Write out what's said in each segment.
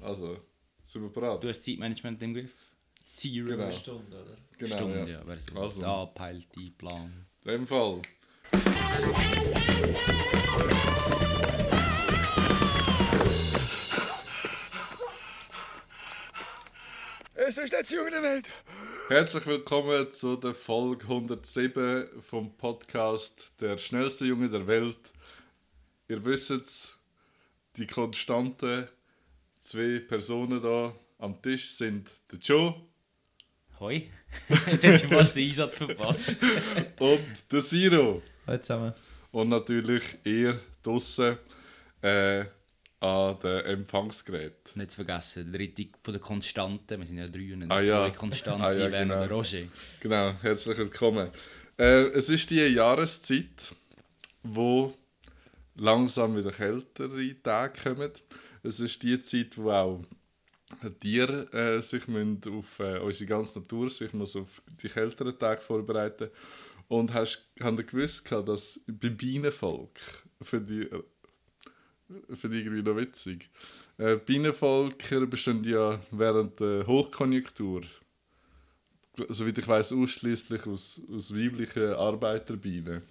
Also, sind wir bereit? Du hast Zeitmanagement im Griff. Zero Genau. Stunde, oder? Genau, Stunde, ja. ja. Wäre so Also. der angepeilte Plan. In dem Fall. Es ist der schnellste Junge der Welt. Herzlich willkommen zu der Folge 107 vom Podcast Der schnellste Junge der Welt. Ihr wisst es, die konstanten zwei Personen da am Tisch sind der Joe Hoi. Jetzt hätte ich fast den Einsatz verpasst. und der Siro. Hallo zusammen. Und natürlich ihr draussen äh, an den Empfangsgerät. Nicht zu vergessen, der dritte von der Konstanten. Wir sind ja drei und Ah, zwei ja. Konstanten. Ah, ja, genau. der Roger. Genau, herzlich willkommen. Äh, es ist die Jahreszeit, wo langsam wieder kältere Tage kommen. Es ist die Zeit, wo auch Tiere äh, sich müssen auf äh, unsere ganze Natur sich muss auf die kälteren Tage vorbereiten und hast haben gewusst dass beim Bienenvolk für die für die irgendwie noch witzig. Äh, Bienenvölker bestehen ja während der Hochkonjunktur soweit ich weiß, ausschließlich aus, aus weiblichen Arbeiterbienen.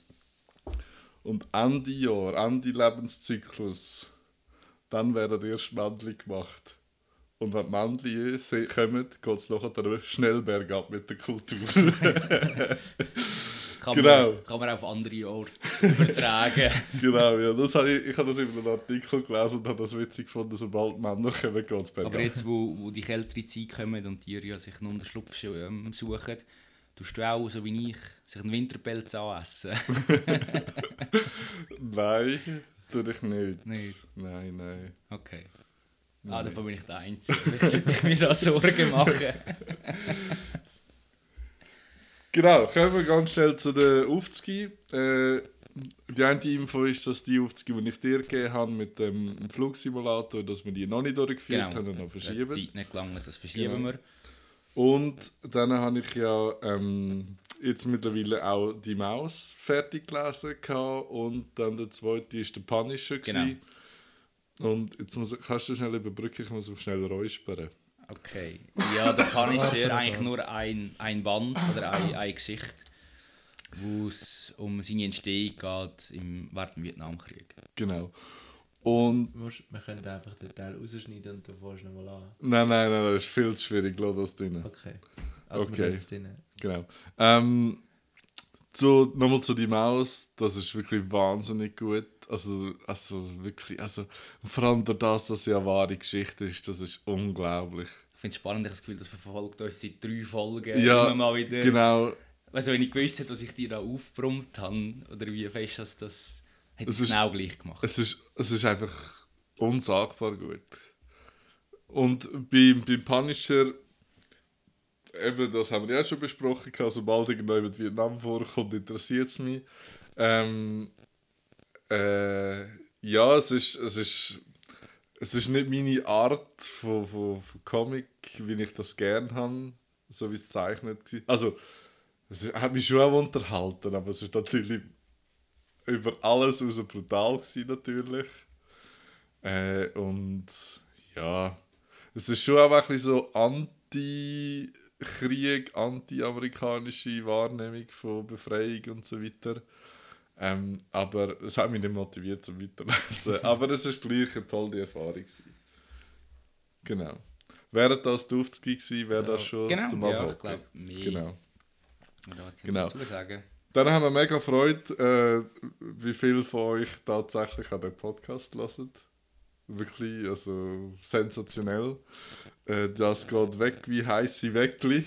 Und Ende Jahr, Ende Lebenszyklus, dann werden erst Männchen gemacht. Und wenn die Männchen kommen, geht es nachher schnell bergab mit der Kultur. Kann, Genau. man, kann man auf andere Orte übertragen. genau, ja. Das habe ich, ich habe das in einem Artikel gelesen und habe das witzig gefunden, sobald Männer kommen, geht es bergab. Aber jetzt, wo, wo die kältere Zeit kommt und die ja sich einen Unterschlupf ähm, suchen, tust du auch, so wie ich, sich einen Winterpelz anessen. Nein, tue ich nicht. Nicht? Nein, nein. Okay. Ah, davon bin ich der Einzige. Vielleicht sollte ich mir da Sorgen machen. Genau, kommen wir ganz schnell zu den Aufzügen. Äh, die eine Info ist, dass die Aufzüge, die ich dir gegeben habe mit dem Flugsimulator, dass wir die noch nicht durchgeführt haben und noch Die verschieben. Zeit nicht gelangt, das verschieben Genau. wir. Und dann habe ich ja ähm, jetzt mittlerweile auch die Maus fertig gelesen gehabt und dann der zweite ist der Punisher. Genau. gewesen. Und jetzt muss, kannst du schnell überbrücken, ich muss auf schnell räuspern. Okay. Ja, der Punisher eigentlich nur ein, ein Band oder eine, eine Geschichte, wo es um seine Entstehung geht im während dem Vietnamkrieg. Genau. Und Wir können einfach den Teil rausschneiden und du fährst nochmal an. nein, nein, nein, das ist viel zu schwierig, lass das drin. Okay. Also Okay. wir jetzt drin. Genau. Ähm, zu, nochmal zu die Maus, das ist wirklich wahnsinnig gut. Also, also wirklich, also vor allem durch das, dass sie eine wahre Geschichte ist, das ist unglaublich. Ich finde es spannend, ich habe das Gefühl, das verfolgt uns seit drei Folgen Ja, immer mal wieder. genau. Also wenn ich gewusst hätte, was ich dir da aufgebrummt habe, oder wie fest das, das hätte Es ich ist- genau gleich gemacht. Es ist, es ist einfach unsagbar gut. Und beim, beim Punisher, eben, das haben wir ja schon besprochen, sobald irgendjemand Vietnam vorkommt, interessiert es mich. Ähm, äh, ja, es ist, es ist, es ist nicht meine Art von, von, von Comic, wie ich das gerne habe, so wie es gezeichnet war. Also, es hat mich schon auch unterhalten, aber es ist natürlich über alles raus brutal gewesen, natürlich. Äh, und ja, es ist schon auch ein bisschen so Anti-Krieg, anti-amerikanische Wahrnehmung von Befreiung und so weiter. Ähm, aber es hat mich nicht motiviert zum Weiterlesen. aber es ist gleich eine tolle Erfahrung. Gewesen. Genau. Wäre das Aufzüge gewesen, wäre das schon genau, zum ja, ich Abhocken. glaube, mehr Genau. jetzt nicht Genau. dazu sagen. Dann haben wir mega Freude, äh, wie viele von euch tatsächlich an den Podcast hören. Wirklich, also sensationell. Äh, das geht weg wie heiße Weckli.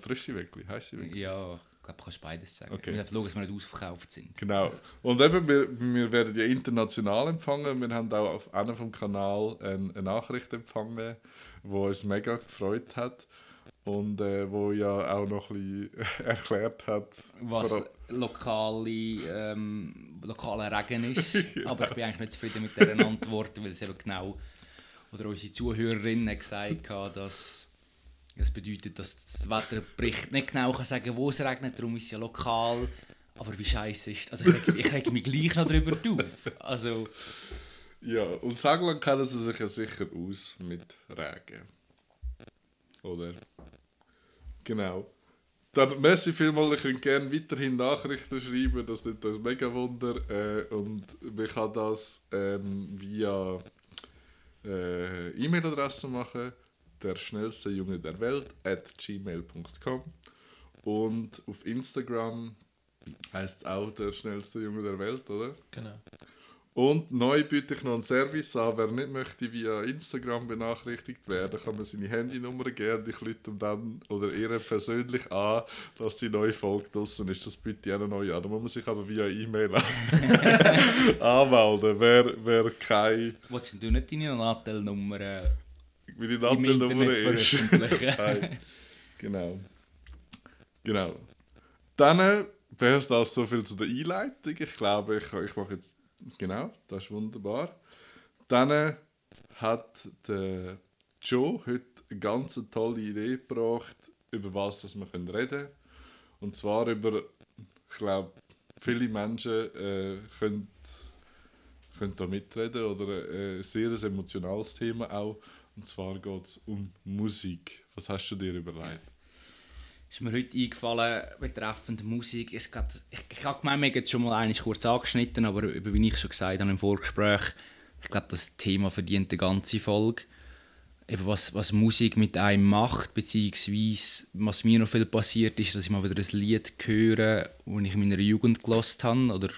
Frische Weckli, heiße Weckli. Ja, ich glaube, du kannst beides sagen. Okay. Wir schauen, dass wir nicht ausverkauft sind. Genau. Und eben, wir, wir werden ja international empfangen. Wir haben auch auf einem vom Kanal eine, eine Nachricht empfangen, die uns mega gefreut hat. Und äh, wo ja auch noch ein bisschen erklärt hat. Was allem- lokale, ähm, lokaler Regen ist. Aber ich bin eigentlich nicht zufrieden mit dieser Antwort, weil es eben genau, oder unsere Zuhörerin hat gesagt hat, dass das bedeutet, dass das Wetterbericht nicht genau kann sagen wo es regnet, darum ist es ja lokal. Aber wie scheiße ist Also ich reg, ich reg mich gleich noch darüber auf. Also, Ja, und Sagland kennen sie sich ja sicher aus mit Regen. Oder? Genau. Dann merci vielmals, ich könnt gerne weiterhin Nachrichten schreiben, das nimmt uns mega Wunder. Äh, und man kann das ähm, via äh, E-Mail-Adresse machen, der schnellste Junge der Welt at gmail.com und auf Instagram heißt es auch der schnellste Junge der Welt, oder? Genau. Und neu biete ich noch einen Service an. Wer nicht möchte via Instagram benachrichtigt werden, kann man seine Handynummer geben. Ich lüte ihm dann oder ihr persönlich an, dass die neue Folge draußen ist. Das biete ich auch noch neu an. Da muss man sich aber via E-Mail an- anmelden. Wer, wer keine Wolltest du nicht deine Natel-Nummer äh, Natel-Nummer Internet ist. Nein. Genau. Genau. Dann wäre es das so viel zu der Einleitung. Ich glaube, ich, ich mache jetzt. Genau, das ist wunderbar. Dann hat der Joe heute eine ganz tolle Idee gebracht, über was wir reden können. Und zwar über, ich glaube, viele Menschen äh, können, können da mitreden oder äh, ein sehr emotionales Thema auch. Und zwar geht es um Musik. Was hast du dir überlegt? Ist mir heute eingefallen, betreffend Musik. Ich, glaub, das- ich, ich habe gemeint, wir haben jetzt schon mal eigentlich kurz angeschnitten, aber über wie ich schon gesagt habe im Vorgespräch, ich glaube, das Thema verdient eine ganze Folge. Eben was, was Musik mit einem macht, beziehungsweise was mir noch viel passiert ist, dass ich mal wieder ein Lied höre, das ich in meiner Jugend gelost habe, oder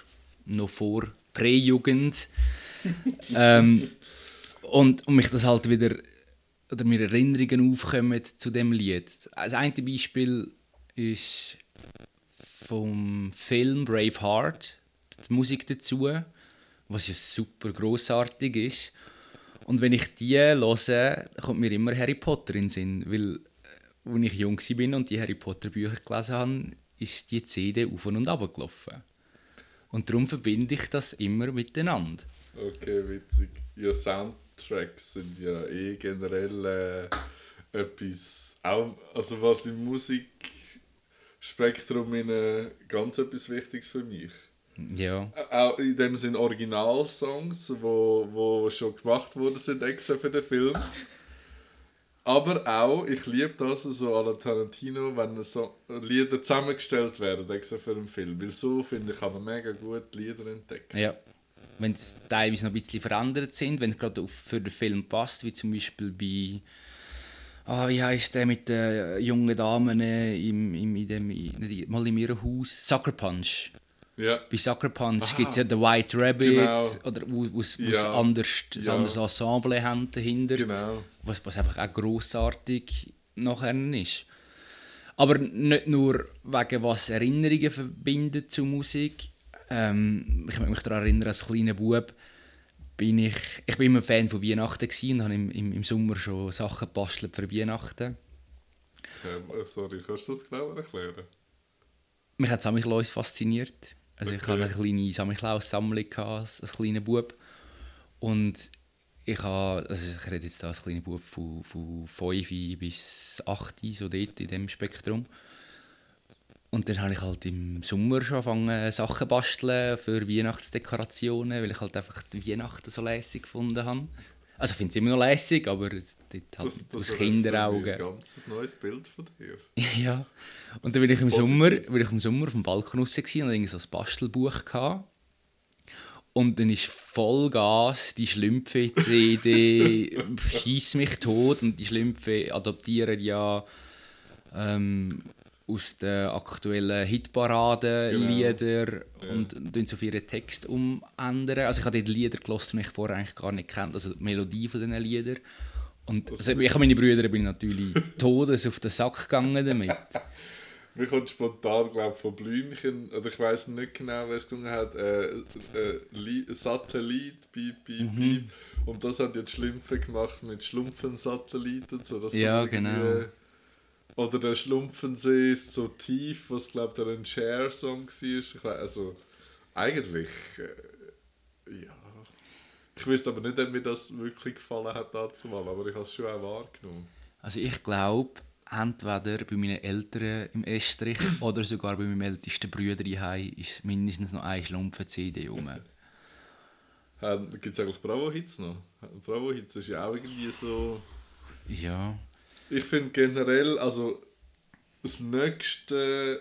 noch vor Prä-Jugend. ähm, und, und mich das halt wieder oder mir Erinnerungen aufkommen zu dem Lied. Das eine Beispiel ist vom Film Braveheart, die Musik dazu, was ja super großartig ist. Und wenn ich die höre, kommt mir immer Harry Potter in den Sinn, weil äh, als ich jung war und die Harry Potter Bücher gelesen habe, ist die CD auf und ab gelaufen. Und darum verbinde ich das immer miteinander. Okay, witzig. Ja, Soundtracks sind ja eh generell äh, etwas, auch, also was im Musikspektrum in, äh, ganz etwas Wichtiges für mich. Ja. Ä- Auch in dem Sinn Originalsongs, wo, wo schon gemacht worden sind extra für den Film. Aber auch, ich liebe das so la Tarantino, wenn so Lieder zusammengestellt werden extra für einen Film. Weil so, finde ich, kann man mega gut Lieder entdecken. Ja. Wenn sie teilweise noch ein bisschen verändert sind, wenn es gerade für den Film passt, wie zum Beispiel bei. Ah, wie heißt der mit den jungen Damen im, im, in dem, nicht, mal in ihrem Haus? Sucker Punch. Ja, Bei Sucker Punch gibt es ja den White Rabbit, Genau. oder wo wo es Ja. anders, ein Ja. anderes Ensemble haben dahinter. genau. was, was einfach auch grossartig nachher ist. Aber nicht nur wegen was Erinnerungen verbindet zu Musik. Ähm, ich möchte mich daran erinnern, als kleiner Bub bin ich, ich bin immer Fan von Weihnachten gewesen und habe im, im, im Sommer schon Sachen gebastelt für Weihnachten. Ähm, sorry, kannst du das genauer erklären? Mich hat Samichlaus fasziniert. Also ich Okay. hatte eine kleine Samichlaus-Sammlung als, als kleiner Bub. Und ich habe, also ich rede jetzt da als kleiner Bub von, von 5 bis 8, so dort in dem Spektrum. Und dann habe ich halt im Sommer schon angefangen, Sachen basteln für Weihnachtsdekorationen, weil ich halt einfach die Weihnachten so lässig gefunden habe. Also ich finde es immer noch lässig, aber dort halt Das, aus das eröffnet Kinderaugen. mir ein ganz neues Bild von dir. Ja. Und dann bin ich im Positiv. Sommer, bin ich im Sommer auf dem Balkon raus und hatte so ein Bastelbuch. Gehabt. Und dann ist Vollgas die Schlümpfe-CD schießt mich tot und die Schlümpfe adoptieren ja ähm, aus den aktuellen Hitparaden Genau. Lieder Ja. und tun so ihre Text umändern. Also ich habe die Lieder gehört, die ich vorher eigentlich gar nicht kannte, also die Melodie von diesen Liedern. Und also, ich habe meine Brüder bin ich natürlich todes auf den Sack gegangen damit. Mir kommt spontan, glaube ich, von Blümchen, oder ich weiß nicht genau, wer es gesungen hat, äh, äh, Satellit, piep, piep, Mhm. piep. Und das hat jetzt Schlümpfe gemacht mit Schlumpfensatellit und so. Ja, genau. Oder der Schlumpfensee ist so tief, was, glaube ich, ein Share-Song war. Also, eigentlich, äh, ja. Ich wüsste aber nicht, ob mir das wirklich gefallen hat dazu mal, aber ich habe es schon auch wahrgenommen. Also ich glaube, entweder bei meinen Eltern im Estrich oder sogar bei meinem ältesten Bruder daheim ist mindestens noch ein Schlumpfen-CD rum. Gibt es eigentlich Bravo-Hits noch? Bravo-Hits ist ja auch irgendwie so... Ja. Ich finde generell, also das Nächste,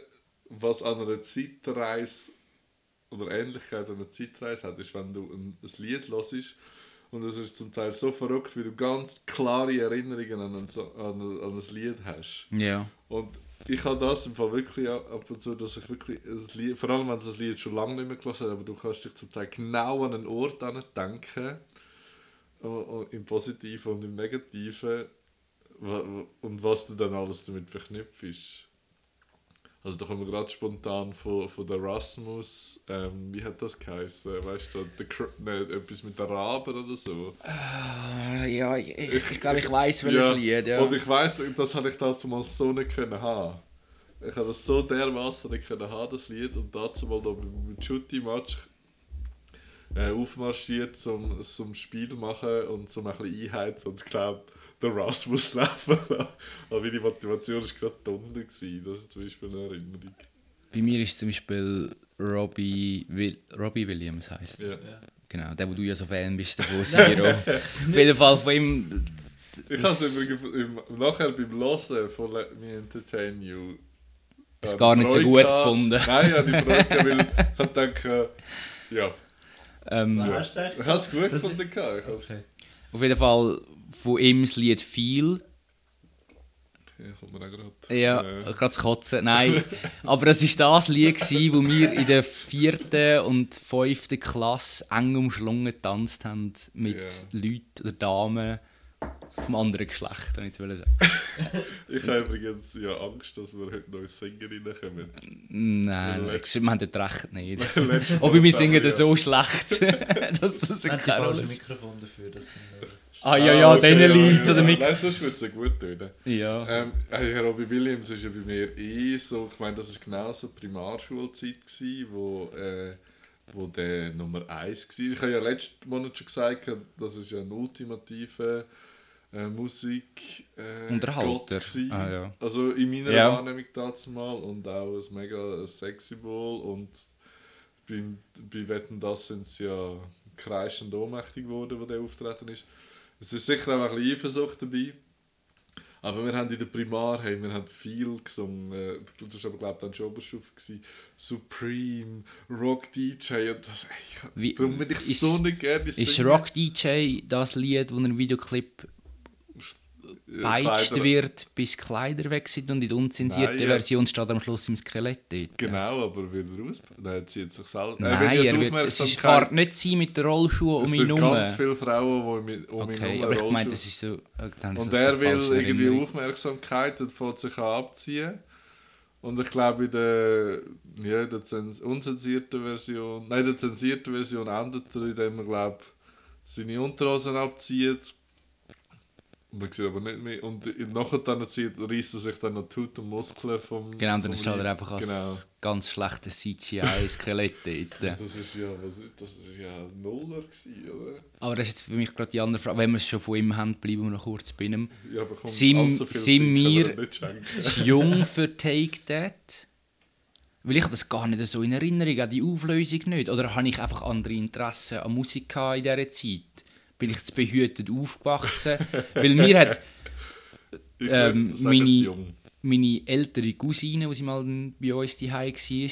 was an einer Zeitreise oder Ähnlichkeit an einer Zeitreise hat, ist, wenn du ein, ein Lied hörst und es ist zum Teil so verrückt, wie du ganz klare Erinnerungen an ein, so- an ein, an ein Lied hast. Ja. Und ich habe das im Fall wirklich ab und zu, dass ich wirklich, ein Lied, vor allem wenn du das Lied schon lange nicht mehr gehört hast, aber du kannst dich zum Teil genau an einen Ort denken, im Positiven und im Negativen, und was du dann alles damit verknüpfst. Also da kommen wir gerade spontan von, von der Rasmus, ähm, wie hat das geheißen? Weißt du, der, Cr- ne, etwas mit der Raber oder so? ja, ich, ich, glaube, ich weiß welches Lied, ja. Und ich weiss, das habe ich dazu mal so nicht können haben. Ich habe das so dermaßen nicht können haben, das Lied. Und dazu mal da mit Shooty-Match äh, aufmarschiert, zum, zum Spiel machen und zum ein bisschen einheizen. Und ich glaube, der Rasmus laufen lassen. Aber meine Motivation war gerade gewesen. Das ist zum Beispiel eine Erinnerung. Bei mir ist zum Beispiel Robbie, Will, Robbie Williams heißt. Ja. Genau, der, wo du ja so Fan bist davon, Siro. Auf jeden Fall von ihm. Ich habe es nachher beim Hören von Let Me Entertain You Ist äh, gar nicht so gut gehabt. gefunden. Nein, ich habe die Freude weil ich hab gedacht, ja, Ähm, Ja. hast du ich habe es gut Das- gefunden. Ich Okay. Auf jeden Fall von ihm das Lied «Feel». Ja, kommt mir auch gerade. Ja, Äh, gerade zu kotzen. Nein, aber das war das Lied, gewesen, wo wir in der vierten und fünften Klasse eng umschlungen getanzt haben mit Ja. Leuten oder Damen vom anderen Geschlecht, wenn ich will sagen. ich habe übrigens ja Angst, dass wir heute neue Sängerinnen kommen. Nein, wir haben das recht nicht. Aber wir Mal singen das so schlecht, dass das Rolle falsche spielt. Mikrofon dafür. Das sind, äh, Ah ja, ja, okay, diesen Leuten ja. oder mit. Nein, sonst würde es ja gut tönen. Ja. Ähm, hey, Herr Robbie Williams ist ja bei mir eh so, ich meine, das war genau so die Primarschulzeit, gewesen, wo, äh, wo der Nummer 1 war. Ich habe ja letzten Monat schon gesagt, das ist ja ein ultimativer äh, Musik äh, Unterhalter. Ah, ja. Also in meiner Ja. Wahrnehmung dazu mal und auch ein mega Sexsymbol und beim, bei Wetten das sind sie ja kreischend ohnmächtig geworden, wo der auftreten ist. Es ist sicher auch ein bisschen Eifersucht dabei. Aber wir haben in der Primar hey, wir haben viel gesungen. äh, Das war aber, glaube ich, dann schon Oberstufe. Gewesen. Supreme, Rock DJ. Und das, ey, Wie- darum bin ich ist- so nicht gerne Ist singen. Rock DJ das Lied, wo ein Videoclip Äh, Kleider- wird, bis Kleider weg sind und in der unzensierten Nein, ja. Version steht am Schluss im Skelett dort? Genau, aber will er aus? Nein, er zieht sich selber. Nein, er wird, es ist, fährt nicht sein mit den Rollschuhen um Es ihn sind herum. ganz viele Frauen, die um ihn Okay, herum aber ich Rollschuhe- meine, das ist so... äh, Und er will irgendwie Erinnerung. Aufmerksamkeit und fängt sich abziehen. Und ich glaube, in der, ja, der zens unzensierten Version, nein, in der zensierten Version endet er, indem er, glaube seine Unterhosen abzieht. Man sieht aber nicht mehr. Und nachher dann zieht, reißt er sich dann noch Haut und Muskeln vom. Genau, dann vom steht er Leib. einfach als Genau. ganz schlechtes CGI-Skelett dort. Das ist ja, was ist, das ist ja Nuller gewesen, oder? Aber das ist jetzt für mich gerade die andere Frage. Wenn wir es schon von ihm haben, bleiben wir noch kurz bei ihm. Ja, aber komm, Sind- viel sind wir- zu jung für Take That? Weil ich habe das gar nicht so in Erinnerung, an die Auflösung nicht. Oder habe ich einfach andere Interessen an Musik in dieser Zeit? Bin ich zu behütet aufgewachsen? Weil mir hat Ähm, meine- meine ältere Cousine, die sie mal bei uns daheim war,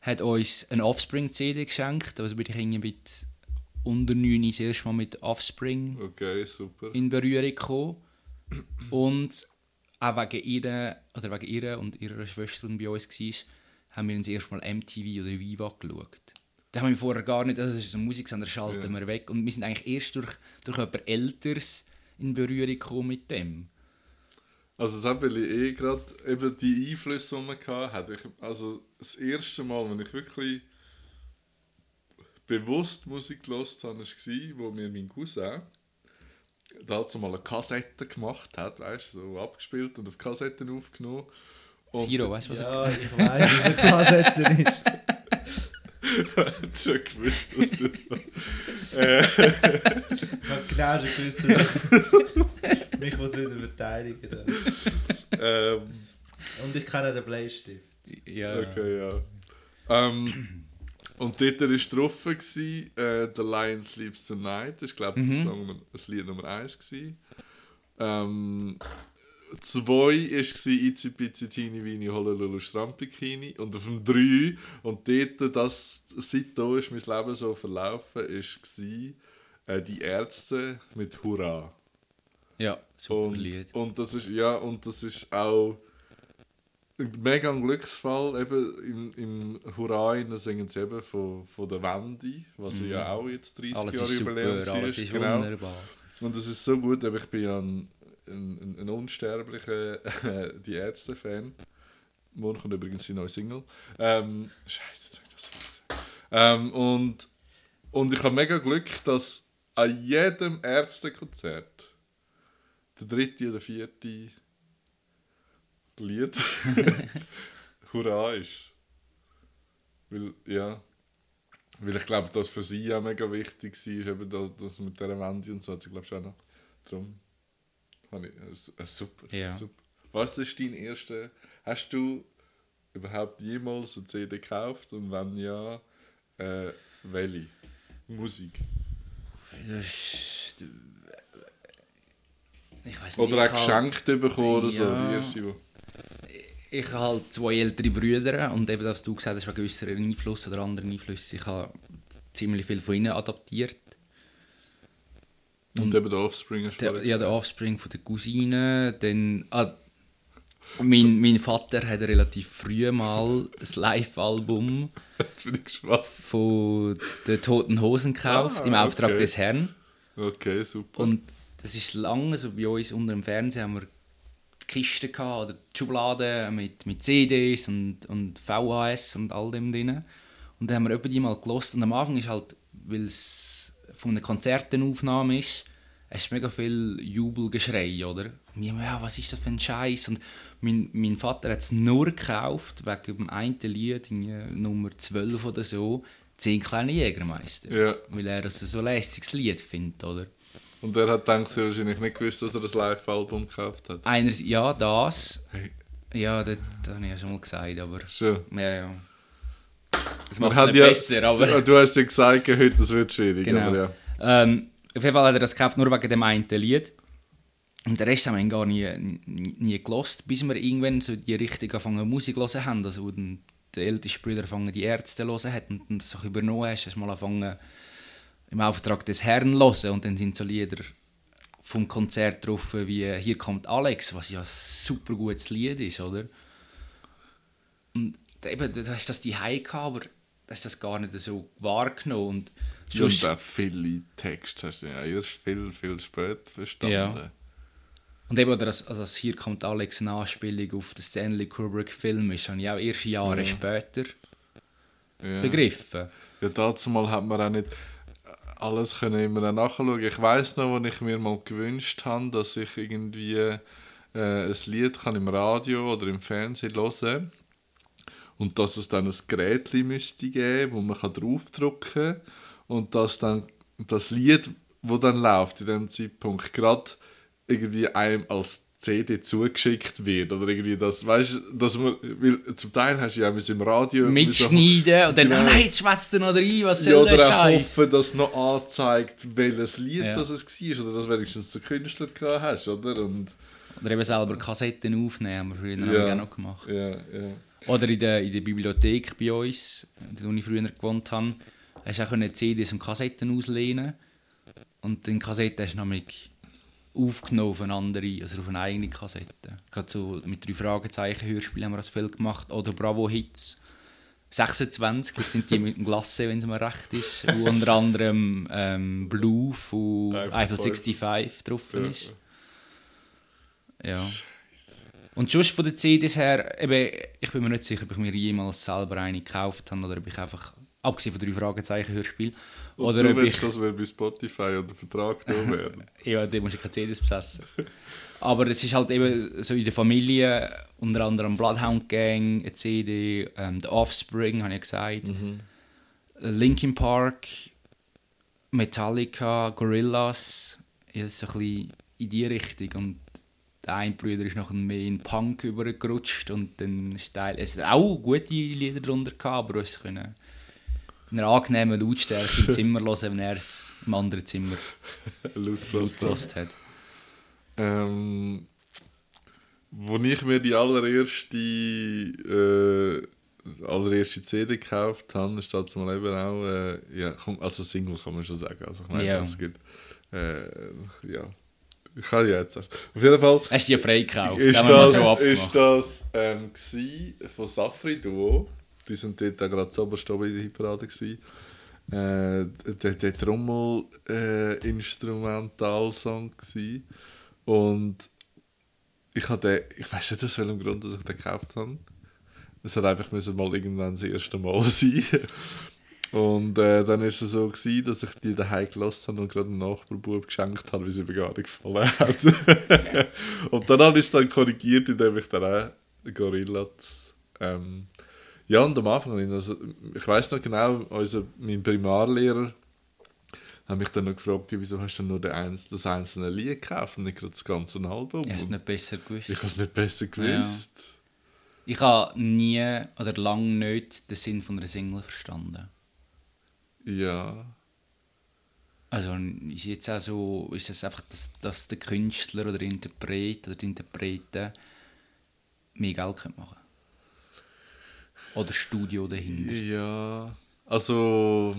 hat uns eine Offspring-CD geschenkt. Also bin ich irgendwie mit unter 9 das erste Mal mit Offspring Okay, super. in Berührung gekommen. Und auch wegen ihr, oder wegen ihr und ihrer Schwester, die bei uns war, haben wir uns erstmal MTV oder Viva geschaut. Da haben wir vorher gar nicht, also das ist so ein Musiksender, schalten Ja. wir weg. Und wir sind eigentlich erst durch, durch jemand Älteres in Berührung gekommen mit dem. Also das habe ich eh gerade eben die Einflüsse, die man hatte. Ich, also das erste Mal, wenn ich wirklich bewusst Musik gehört habe, war, wo mir mein Cousin dazu mal eine Kassette gemacht hat, weißt du, so abgespielt und auf Kassetten aufgenommen. Und Siro, weißt du, was Ja, ich weiß, wie es Kassetten ist. hat schon gewusst, dass das äh, habe genau schon gewusst, dass mich muss wieder verteidigen. Ähm, Und ich kenne den Bleistift. Ja. Okay, ja. Ähm, und dort war drauf, gewesen, äh, «The Lion Sleeps Tonight». Das war, glaube ich, Mhm. das, Song, das Lied Nummer 1. Gewesen. Ähm, zwei war «Itzi Pitzi Teeny Weeny Honolulu Strampikini» und auf dem 3 und dort, das, seitdem ist mein Leben so verlaufen, war äh, «Die Ärzte» mit «Hurra». Ja, super Und, Lied. und das ist ja und das ist auch ein mega ein Glücksfall eben im, im Hurra singen sie eben von, von der Wendy, was ja auch jetzt 30 Mhm. Alles Jahre ist Jubiläum super, war, alles ist genau. wunderbar. Und es ist so gut, aber ich bin ja ein, ein, ein, ein unsterblicher die Ärzte-Fan. Morgen kommt übrigens die neue Single. Ähm, Scheiße, das. Ähm, und, und ich habe mega Glück, dass an jedem Ärztekonzert der dritte oder vierte Lied Hurra ist. Weil, ja, weil ich glaube, dass für sie auch mega wichtig war, eben da- das mit dieser Wende und so, hat sie glaube ich auch noch. Darum habe ich, äh, äh, super, Ja. super. Was ist dein erster, hast du überhaupt jemals eine CD gekauft und wenn ja, äh, welche? Musik? Weiß nicht. Oder auch halt- geschenkt bekommen oder so, Ja. die erste, wo... Ich habe halt zwei ältere Brüder und eben, dass du gesagt hast, wegen äußeren Einfluss oder anderen Einflüssen, ich habe ziemlich viel von ihnen adaptiert. Und, eben der Offspring hast Der, ja, der. Offspring von der Cousine, dann... Ah, mein, mein Vater hat relativ früh mal ein Live-Album von den Toten Hosen gekauft, Ah, im Auftrag okay. des Herrn. Okay, super. Und das ist lange so bei uns unter dem Fernsehen haben wir Kisten gehabt, oder Schubladen mit, mit CDs und, und VHS und all dem drin. Und dann haben wir die mal gelost und am Anfang ist halt, weil es von einer Konzertenaufnahme ist, es ist mega viel Jubelgeschrei, oder? Ja, was ist das für ein Scheiß? Und mein, mein Vater hat es nur gekauft, wegen dem einen Lied, Nummer 12 oder so, «Zehn kleine Jägermeister». Ja. Weil er das so ein lässiges Lied findet, oder? Und er hat sie wahrscheinlich nicht gewusst, dass er das Live-Album gekauft hat. Einerseits, ja, das. Hey. Ja, das, das habe ich ja schon mal gesagt, aber... Schön. Ja, ja. Das macht nicht ja, besser, aber... Du, du hast ja gesagt, heute das wird schwierig. Genau. Aber ja. Ähm, auf jeden Fall hat er das gekauft, nur wegen dem einen Lied. Und den Rest haben wir gar nie, nie, nie gelost, bis wir irgendwann so die richtig angefangen Musik zu haben. Also, wo dann der älteste Bruder angefangen die Ärzte zu hat und das auch übernommen hast, hast du mal angefangen im Auftrag des Herrn zu hören. Und dann sind so Lieder vom Konzert drauf, wie «Hier kommt Alex», was ja ein super gutes Lied ist, oder? Und eben, du hast das die gehabt, aber du hast das gar nicht so wahrgenommen. Und Ja, sonst- auch viele Texte hast du ja erst viel, viel später verstanden. Ja. Und eben, dass, also dass hier kommt Alex eine Anspielung auf den Stanley Kubrick-Film ist, habe ich auch erst Jahre Ja. später Ja. begriffen. Ja, dazu mal hat man auch nicht alles können immer nachschauen. Ich weiß noch, wo ich mir mal gewünscht habe, dass ich irgendwie äh, ein Lied kann im Radio oder im Fernsehen hören und dass es dann ein Gerät müsste geben, wo man kann draufdrücken kann und dass dann das Lied, wo dann läuft in dem Zeitpunkt gerade irgendwie einem als CD zugeschickt wird oder irgendwie das, weißt du, dass man, weil zum Teil hast du ja auch im Radio so- Mitschneiden und dann, Genau. nein, jetzt schwätzt er noch rein, was ja, soll der oder auch Scheiß? hoffen, dass noch anzeigt, welches Lied Ja. das es war. Oder dass du wenigstens den Künstler gehabt hast, oder? Und, Oder eben selber Kassetten aufnehmen, haben wir früher Ja. auch noch gemacht. ja, ja. Oder in der, in der Bibliothek bei uns, in der ich früher gewohnt habe, hast auch können CDs und Kassetten auslehnen und den Kassetten hast du nämlich aufgenommen auf eine andere, also auf eine eigene Kassette. Gerade so mit drei Fragezeichen Hörspiel haben wir das viel gemacht. Oder Bravo Hits 26, das sind die mit dem Glasse, wenn es mir recht ist. Wo unter anderem ähm, Blue von Eiffel Eiffel 65 65 drauf Ja. ist. Ja. Und sonst von den CDs her, eben, ich bin mir nicht sicher, ob ich mir jemals selber eine gekauft habe oder ob ich einfach, abgesehen von drei Fragezeichen Hörspiel, Und oder du ob ich, dass wir bei Spotify unter Vertrag genommen werden. ja, da muss ich keine CDs besessen. Aber es ist halt eben so in der Familie, unter anderem Bloodhound Gang, eine CD, ähm, The Offspring, habe ich gesagt, Linkin Park, Metallica, Gorillaz, ja, das ist so ein bisschen in die Richtung. Und der eine Bruder ist nachher mehr in Punk übergerutscht und dann ist Teil, es hat auch gute Lieder drunter gehabt, aber uns können einer angenehmen Lautstärke im Zimmer hören, wenn er es im anderen Zimmer Laut laut gehört hat. Ähm, wo ich mir die allererste, äh, allererste CD gekauft habe, ist das mal eben auch, äh, ja, komm, also Single kann man schon sagen. Also ich meine, Ja. es gibt, äh, ja, ich kann ja jetzt erst. Auf jeden Fall Hast du die frei gekauft? ist das, so ist das ähm, von Safri Duo. Die sind dort auch gerade zu oberst oben in der Hitparade. Äh, der, der Trommel äh. Und ich hatte, ich weiß nicht aus welchem Grund, dass ich den gekauft habe. Es hat einfach müssen mal irgendwann das erste Mal sein. Und äh, dann ist es so gewesen, dass ich die daheim gelassen habe und gerade einem Nachbarbub geschenkt habe, wie sie mir gar nicht gefallen hat. und dann habe ich es dann korrigiert, indem ich dann auch Gorillas ähm, ja, und am Anfang, habe ich also, ich weiß noch genau, unser, mein Primarlehrer hat mich dann noch gefragt, ja, wieso hast du nur den eins, das einzelne Lied gekauft und nicht gerade das ganze Album? Hast du Und nicht besser gewusst? ich habe es nicht besser gewusst. Ich habe nie oder lange nicht den Sinn von einer Single verstanden. Ja. Also ist jetzt auch so, ist es einfach, dass, dass der Künstler oder der Interpret oder die Interpreten mehr Geld können machen Oder Studio dahinter. Ja, also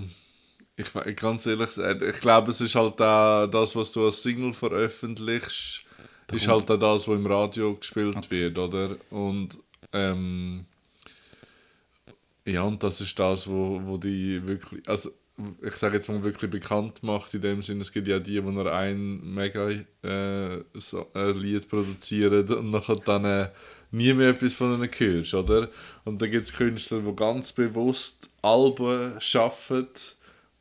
ich ganz ehrlich gesagt, ich glaube, es ist halt auch das, was du als Single veröffentlichst, ist halt auch das, was im Radio gespielt wird, oder? Und ähm, ja, und das ist das, wo, wo die wirklich, also ich sage jetzt mal wirklich bekannt macht in dem Sinne, es gibt ja die, die nur ein mega äh, so, äh, Lied produzieren und nachher dann äh, nie mehr etwas von ihnen hörst, oder? Und dann gibt es Künstler, die ganz bewusst Alben schaffen,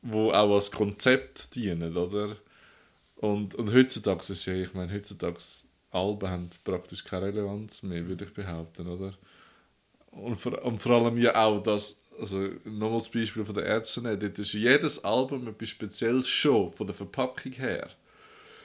die auch als Konzept dienen, oder? Und, und heutzutage ist ja, ich meine, heutzutage Alben haben praktisch keine Relevanz mehr, würde ich behaupten, oder? Und vor, und vor allem ja auch das, also nochmal das Beispiel von der Ärzte dort ist jedes Album etwas Spezielles schon, von der Verpackung her.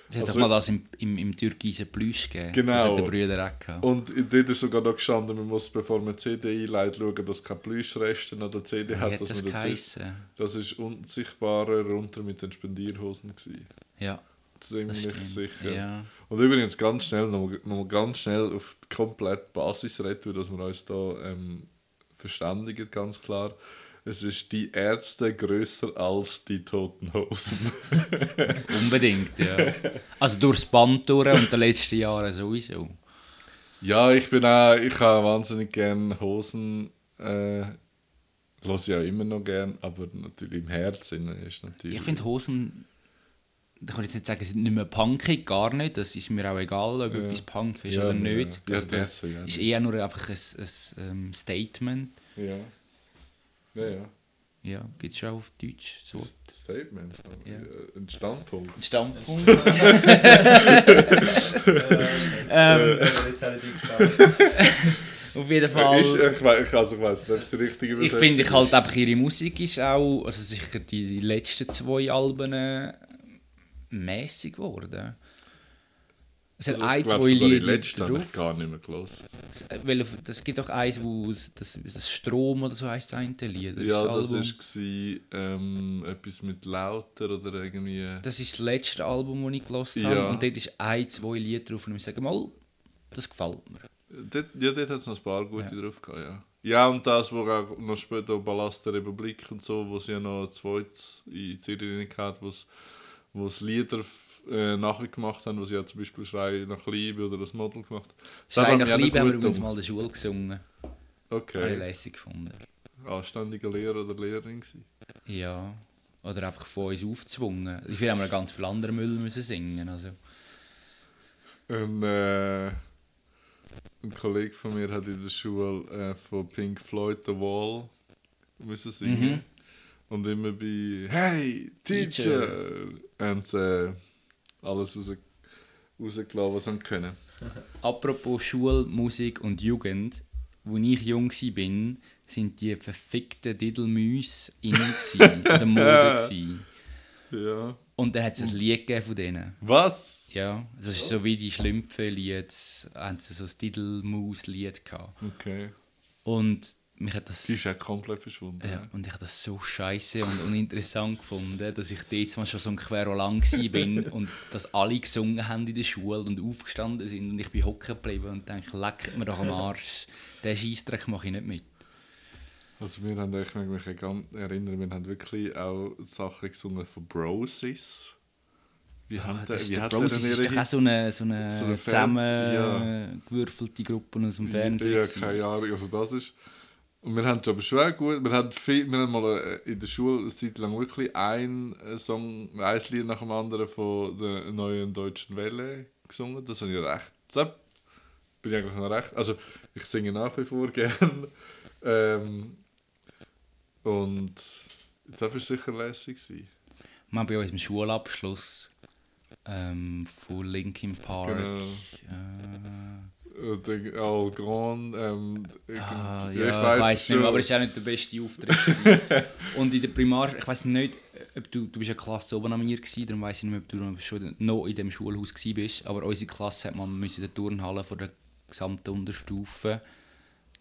Es hat Also- mal das im, im, im türkisen Plüsch gegeben. Genau. Das hat der Brüder auch gehabt. Und dort ist sogar noch gestanden, man muss, bevor man CD einleitet, schauen, dass keine Plüschreste an der CD Wie hat. hat dass das geheissen? das ist unsichtbarer runter mit den Spendierhosen gewesen. Ja, Ziemlich stimmt. sicher. Ja. Und übrigens ganz schnell, noch, noch ganz schnell auf die komplette Basis reden, dass wir uns da ähm, verständigen, ganz klar. Es ist die Ärzte größer als die Toten Hosen. unbedingt, ja. Also durchs Band durch und den letzten Jahren sowieso. ja, ich bin auch, ich habe wahnsinnig gerne Hosen. Äh, Los ja immer noch gern, aber natürlich im Herzen ist natürlich. Ich finde Hosen, ich kann jetzt nicht sagen, sie sind nicht mehr punkig, gar nicht. Das ist mir auch egal, ob Ja. etwas punk ist Ja, oder nicht. Ja, Also das das, ist eher nur einfach ein, ein, ähm, Statement. Ja. Ja, ja. Ja, gibt es schon auf Deutsch so Statement. Ja. Ein Standpunkt. ein Standpunkt. Ähm, jetzt habe ich auf jeden Fall. Ist, ich, we- ich, also ich weiß nicht, ob es die richtige Ich finde ich halt einfach ihre Musik ist auch, also sicher die, die letzten zwei Alben äh, mäßig geworden. Es hat Also, ein, zwei sogar die Lieder letzten habe ich gar nicht mehr gelesen. Es- äh, Weil das gibt auch eins, wo es- das, das Strom oder so heisst das eine Lied. Ja, das war ähm, etwas mit Lauter oder irgendwie. das ist das letzte Album, das ich gelesen Ja. habe. Und dort ist ein, zwei Lieder drauf und ich sage mal, das gefällt mir. Dort, ja, dort hat es noch ein paar gute Ja. drauf gehabt, ja. Ja, und das, wo auch noch später Ballast der Republik und so, wo sie ja noch ein zweites in gehabt wo wo es Lieder äh, nachher gemacht haben, wo sie ja zum Beispiel Schrei nach Liebe oder das Model gemacht haben. Das Schrei nach Liebe haben wir übrigens um- mal in der Schule gesungen. Habe ich Okay. lässig gefunden. Anständiger Lehrer oder Lehrerin gewesen. Ja. Oder einfach von uns aufgezwungen. Dafür haben wir ganz viel anderen Müll müssen singen. Also. Ein, äh, ein Kollege von mir hat in der Schule äh, von Pink Floyd The Wall müssen singen. Mhm. Und immer bei Hey, Teacher! haben sie äh, alles raus, rausgelassen, was sie können. Apropos Schule, Musik und Jugend. Als ich jung war, sind die verfickten Diddlemäuse in der Mode. gewesen. Ja. Und dann hat es ein Lied von denen. Was? Ja, das ist so wie die Schlümpfe-Lied, haben sie so ein Diddlemaus-Lied gehabt. Okay. Und mich hat das... Die ist auch komplett verschwunden. Ja, und ich habe das so scheiße und, und interessant gefunden, dass ich dort mal schon so ein Querolang bin und dass alle gesungen haben in der Schule und aufgestanden sind und ich bin hocken geblieben und denke, leck mir doch am Arsch, den Scheissdreck mache ich nicht mit. Also wir haben, ich mag mich ganz erinnern, wir haben wirklich auch Sachen gesungen von Brosis. Wie Das wie der hat das ist ihre doch auch so eine, so eine, so eine Fernseh- ja. zusammengewürfelte Gruppe aus dem Fernsehen. Ja, keine Ahnung, also das ist... Und wir haben es aber schon gut, wir haben, viel, wir haben mal äh, in der Schule eine Zeit lang wirklich ein äh, Song, ein Lied nach dem anderen von der neuen deutschen Welle gesungen, das habe ich recht, das bin ich eigentlich noch recht, also ich singe nach wie vor gerne. Ähm, und das war sicher lässig. gewesen. Wir haben bei unserem Schulabschluss ähm, von Linkin Park. Genau. Äh, Al Grand, ähm, ah, ja, ich weiß nicht mehr, aber es war auch nicht der beste Auftritt. Und in der Primar, ich weiß nicht, ob du, du bist eine Klasse oben an mir gewesen, darum weiß ich nicht mehr, ob du noch- schon noch in dem Schulhaus gewesen bist, aber unsere Klasse hat man müssen in der Turnhalle von der gesamten Unterstufe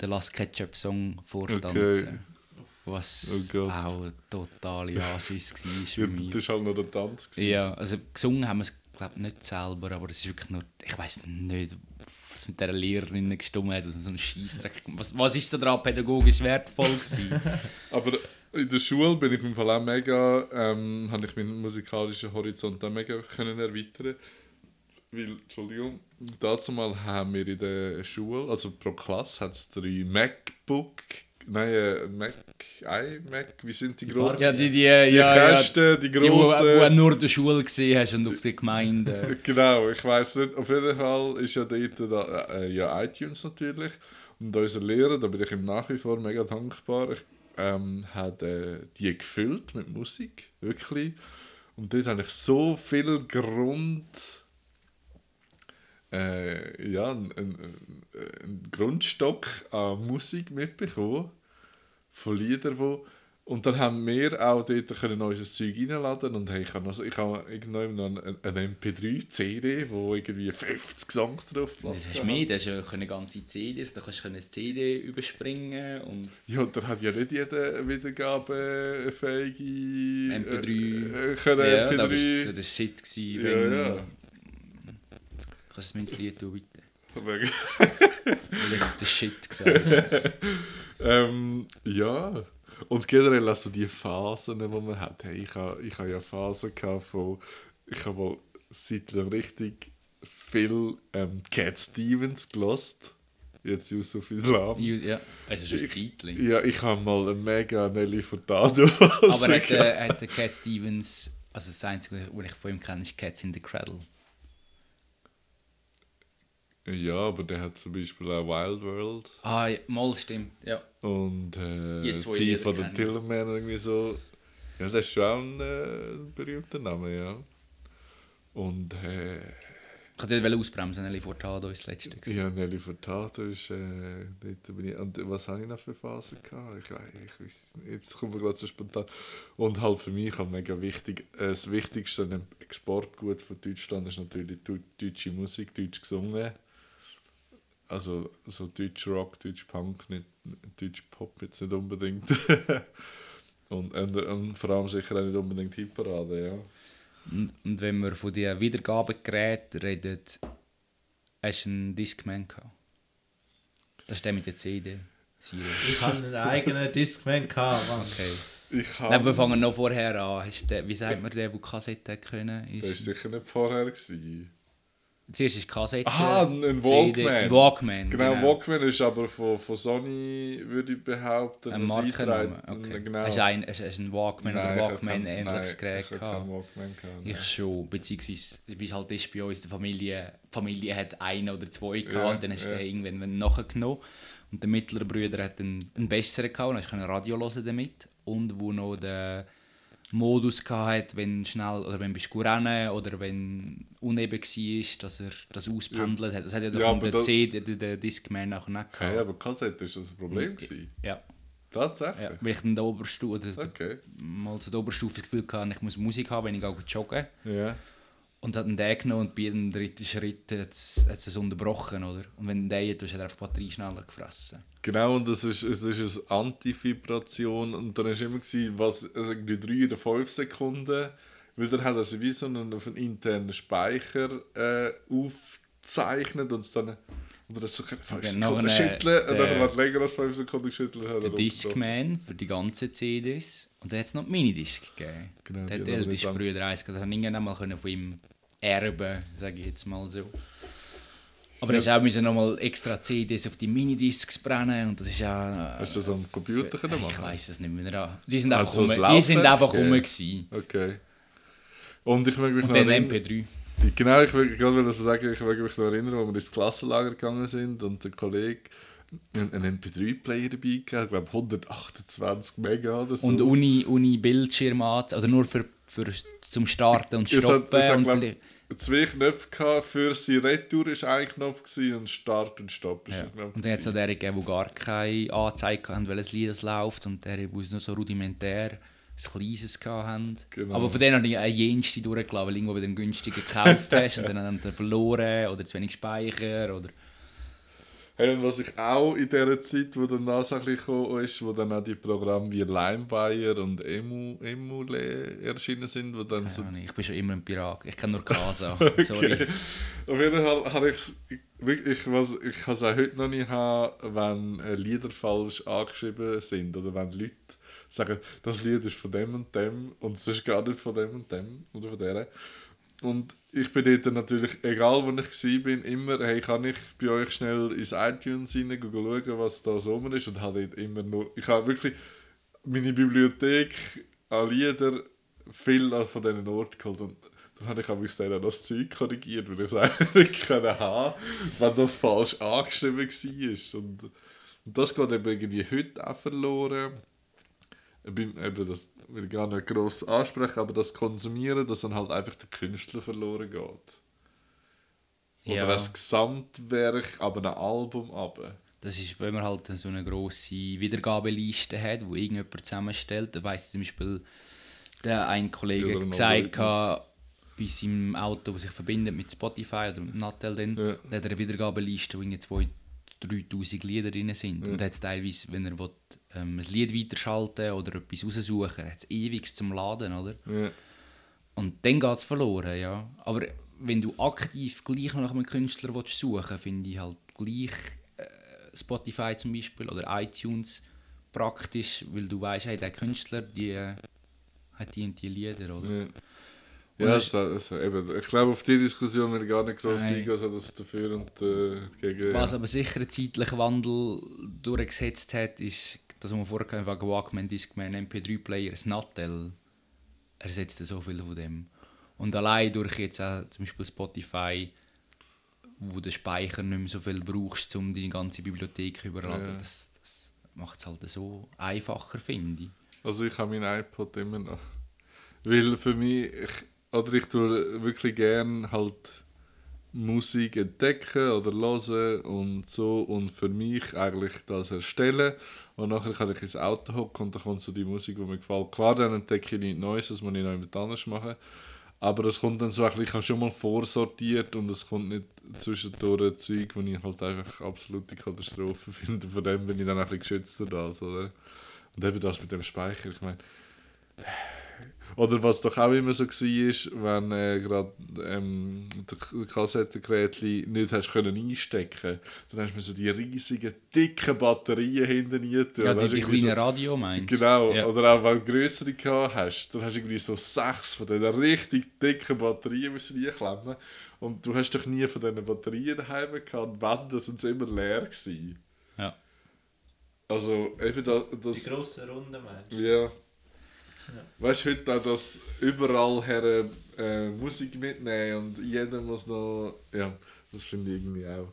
den Last Ketchup Song vortanzen. Okay. Was Oh auch eine totale Asis war Ja, für mich. das war halt noch der Tanz. gewesen. Ja, also gesungen haben wir es glaube nicht selber, aber es ist wirklich nur, ich weiß nicht, was mit dieser Lehrerin gestummt hat, dass man so einen Scheissdreck. Was, was ist da dran pädagogisch wertvoll gewesen? Aber in der Schule bin ich im Fall auch mega, ähm, habe ich meinen musikalischen Horizont auch mega können erweitern. Weil, Entschuldigung, dazu mal haben wir in der Schule, also pro Klasse, hat es drei MacBook, nein, äh, Mac, iMac, wie sind die großen? ja, die, die, ja, Die ja, Kästen, die die, die, grossen. wo du nur in der Schule gesehen hast und auf der Gemeinde. Genau, ich weiß nicht. Auf jeden Fall ist ja dort da, äh, ja, iTunes natürlich. Und unser Lehrer, da bin ich ihm nach wie vor mega dankbar, ich, ähm, hat äh, die gefüllt mit Musik, wirklich. Und dort habe ich so viel Grund. Äh, ja, einen ein Grundstock an Musik mitbekommen. Von Liedern, wo und dann haben wir auch dort können unser Zeug reinladen und hey, ich habe also, ich habe irgendwann noch eine, eine MP3-CD, wo irgendwie 50 Songs drauf Das hast du mehr, das ist ja eine ganze CD, da kannst du eine CD überspringen und Ja, und dann hat ja nicht jeder wiedergabefähige MP3. Äh, können ja, MP3. da bist du das Shit gewesen, Ja, ja. Kannst du ins Lied tun, bitte? Weil ich das Shit gesagt ähm, ja. Und generell also die Phasen, die man hat. Hey, ich habe ich ha ja Phasen gehabt von. Ich habe mal seit richtig viel ähm, Cat Stevens gelost. Jetzt Yusuf Islam. Ja, also schon ein Zeitchen. Ja, ich habe mal eine mega Nelly Furtado. Aber hat, äh, hat der Cat Stevens, also das Einzige, was ich von ihm kenne, ist Cats in the Cradle. Ja, aber der hat zum Beispiel auch Wild World Ah, ja, mal stimmt, ja. und äh, Die zwei kenne ich. Tillman irgendwie so. Ja, das ist schon ein äh, berühmter Name, ja. Und äh, Ich wollte dich ausbremsen, Nelly Furtado ist das letzte. gewesen. ja, Nelly Furtado ist, äh, dort bin ich, und was habe ich noch für Phasen gehabt? Ich, weiß- ich weiß es nicht, jetzt kommt mir gerade so spontan. Und halt für mich auch mega wichtig, äh, das Wichtigste Exportgut von Deutschland ist natürlich deu- deutsche Musik, deutsch gesungen. Also so deutsch Rock, deutsch Punk, nicht deutsch Pop jetzt nicht unbedingt. und, und, und vor allem sicher auch nicht unbedingt Hitparade, ja. Und, und wenn wir von den Wiedergabegeräten reden, hast du einen Discman gehabt? Das ist der mit der CD. Ich hatte einen eigenen Discman, gehabt, Mann. Okay. Ich Nein, wir fangen noch vorher an. Hast du den, wie sagt man der, der Kassette können? Das war Ist, sicher nicht vorher. Gewesen. Zuerst ist die Kassette. Ah, ein CD, Walkman. ein Walkman. Genau, Walkman ist aber von, von Sony, würde ich behaupten, Ein ein Markenname. Okay. Genau. Hast du ein, hast, hast du einen Walkman Nein, oder Walkman ähnliches Gerät ich hab gehabt? Walkman gehabt. Ich schon, beziehungsweise wie es halt ist bei uns der Familie, die Familie hat einen oder zwei gehabt und dann hast du ja. den irgendwann nachgenommen. Und der mittlere Bruder hat einen, einen besseren gehabt und hast können Radio hören damit. Und wo noch den Modus gehabt, wenn schnell, oder wenn bist du rennen oder wenn uneben war, dass er das auspendelt hat. Das hat ja, Ja, ja der das- CD, der, der Discman auch nicht gehabt. aber Kassette ist das ein Problem gewesen. Ja, Tatsächlich? ja, weil ich der Oberstufe, oder Okay. mal zu der Oberstufe das Gefühl hatte, ich muss Musik haben, wenn ich auch joggen Ja. Und hat einen den genommen und bei jedem dritten Schritt hat es hat es unterbrochen, oder? Und wenn der hat, hat er einfach die Batterie schneller gefressen. Genau, und das ist, es ist eine Antivibration und dann war immer, gewesen, was, also irgendwie drei oder fünf Sekunden, weil dann hat er sie wie so einen, auf einen internen Speicher äh, aufgezeichnet und es dann oder das so fünf dann Sekunden nachher, schütteln und dann er länger als fünf Sekunden geschüttelt. er Der. Discman für die ganzen CDs. Und dann hat es noch die Minidisc gegeben. Genau, der hat die nicht Brüder eins gehabt. Das haben irgendwann mal können von ihm erben, sage ich jetzt mal so. Aber er ja. auch müssen noch mal extra CDs auf die Minidiscs brennen und das ist ja... Hast du das am Computer können Ich weiß es nicht mehr. Die sind einfach so rum. das Die sind einfach rum gewesen. Okay. Und ich möchte mich Und noch dann erinnern- MP3. Genau, ich will gerade sagen, ich will mich noch erinnern, als wir ins Klassenlager gegangen sind und der Kollege einen einen MP3-Player dabei gehabt, ich glaube 128 Mega oder so. Und Uni, Uni Bildschirm an, oder nur für, für zum Starten und Es hat- Stoppen. es hat, glaub, zwei Knöpfe für sie Retour ist ein Knopf und Start und Stopp Ja. Und dann hat es auch der gegeben, die gar keine Anzeige hatten, welches Lied es läuft. Und der, die nur so rudimentär ein kleines hatten. Genau. Aber von denen habe ich eine jenste durchgelassen, weil irgendwo wieder einen günstigen gekauft hast und dann haben sie verloren oder zu wenig Speicher. Oder Hey, und was ich auch in dieser Zeit, wo dann das ein bisschen gekommen ist, wo dann auch die Programme wie LimeWire und Emu, Emule erschienen sind, wo dann so ich bin schon immer ein Pirat. Ich kenne nur Casa. Sorry. Auf jeden Fall habe ich es wirklich, was, ich kann es auch heute noch nicht haben, wenn äh, Lieder falsch angeschrieben sind oder wenn Leute sagen, das Lied ist von dem und dem und es ist gar nicht von dem und dem oder von der. Und ich bin dort natürlich, egal wo ich war, immer, hey, kann ich bei euch schnell ins iTunes rein schauen, was da so rum ist und habe dort immer nur, ich habe wirklich meine Bibliothek an Lieder viel von diesen Orten geholt und dann habe ich auch bis dann das Zeug korrigiert, weil ich es eigentlich können haben wenn das falsch angeschrieben war. Und, und das geht eben irgendwie heute auch verloren. Beim, eben das will ich gar nicht gross ansprechen, aber das Konsumieren, dass dann halt einfach der Künstler verloren geht. Oder Ja. das Gesamtwerk, aber ein Album aber. Das ist, wenn man halt so eine grosse Wiedergabeliste hat, wo irgendjemand zusammenstellt. Da weiss zum Beispiel der ein Kollege ein gesagt, gehabt, bei seinem Auto, das sich verbindet mit Spotify oder mit Natel, dann, Ja. da hat er eine Wiedergabeliste, wo irgendwie 2'000, 3'000 Lieder drin sind. Und da hat es teilweise, wenn er will, ähm, ein Lied weiterschalten oder etwas raussuchen, hat es ewig zum Laden, oder? Ja. Und dann geht es verloren, ja. Aber wenn du aktiv gleich noch nach einem Künstler willst suchen finde ich halt gleich äh, Spotify zum Beispiel oder iTunes praktisch, weil du weißt, hey, der Künstler, die äh, hat die und die Lieder, oder? Ja, ja das- also, eben, ich glaube, auf die Diskussion will ich gar nicht groß eingehen, also das dafür und äh, gegen. Was aber sicher einen zeitlichen Wandel durchgesetzt hat, ist, dass wir vorher hatten, wegen Walkman, Discman, MP3-Player, das Nattel ersetzt so viel von dem. Und allein durch jetzt auch zum Beispiel Spotify, wo der Speicher nicht mehr so viel brauchst, um deine ganze Bibliothek zu überladen, Ja. das, das macht es halt so einfacher, finde ich. Also ich habe mein iPod immer noch. Weil für mich, ich, oder ich tue wirklich gern halt Musik entdecken oder hören und so und für mich eigentlich das erstellen und nachher kann ich ins Auto hocken und dann kommt so die Musik, die mir gefällt. Klar, dann entdecke ich nichts Neues, das muss ich noch jemand anders machen. Aber es kommt dann so ein bisschen, ich habe schon mal vorsortiert und es kommt nicht zwischendurch Zeug, wo ich halt einfach absolute Katastrophe finde. Von dem bin ich dann ein bisschen geschützter das, oder? Und eben das mit dem Speicher, ich meine. Oder was doch auch immer so war, wenn äh, gerade ähm, der Kassettengerätchen nicht hast können einstecken dann hast du mir so die riesigen, dicken Batterien hinten rein tun. Ja, die, die irgendwie so- kleine Radio meinst? Genau, Ja. oder auch wenn du grössere gehabt hast, dann hast du irgendwie so sechs von diesen richtig dicken Batterien müssen reinklemmen. Und du hast doch nie von diesen Batterien daheim gehabt, dann sind sie immer leer gewesen. Ja. Also eben da, Die das... grossen Runden meinst du? Ja. Weißt du, heute auch, dass überall her äh, Musik mitnehmen und jeder muss noch... Ja, das finde ich irgendwie auch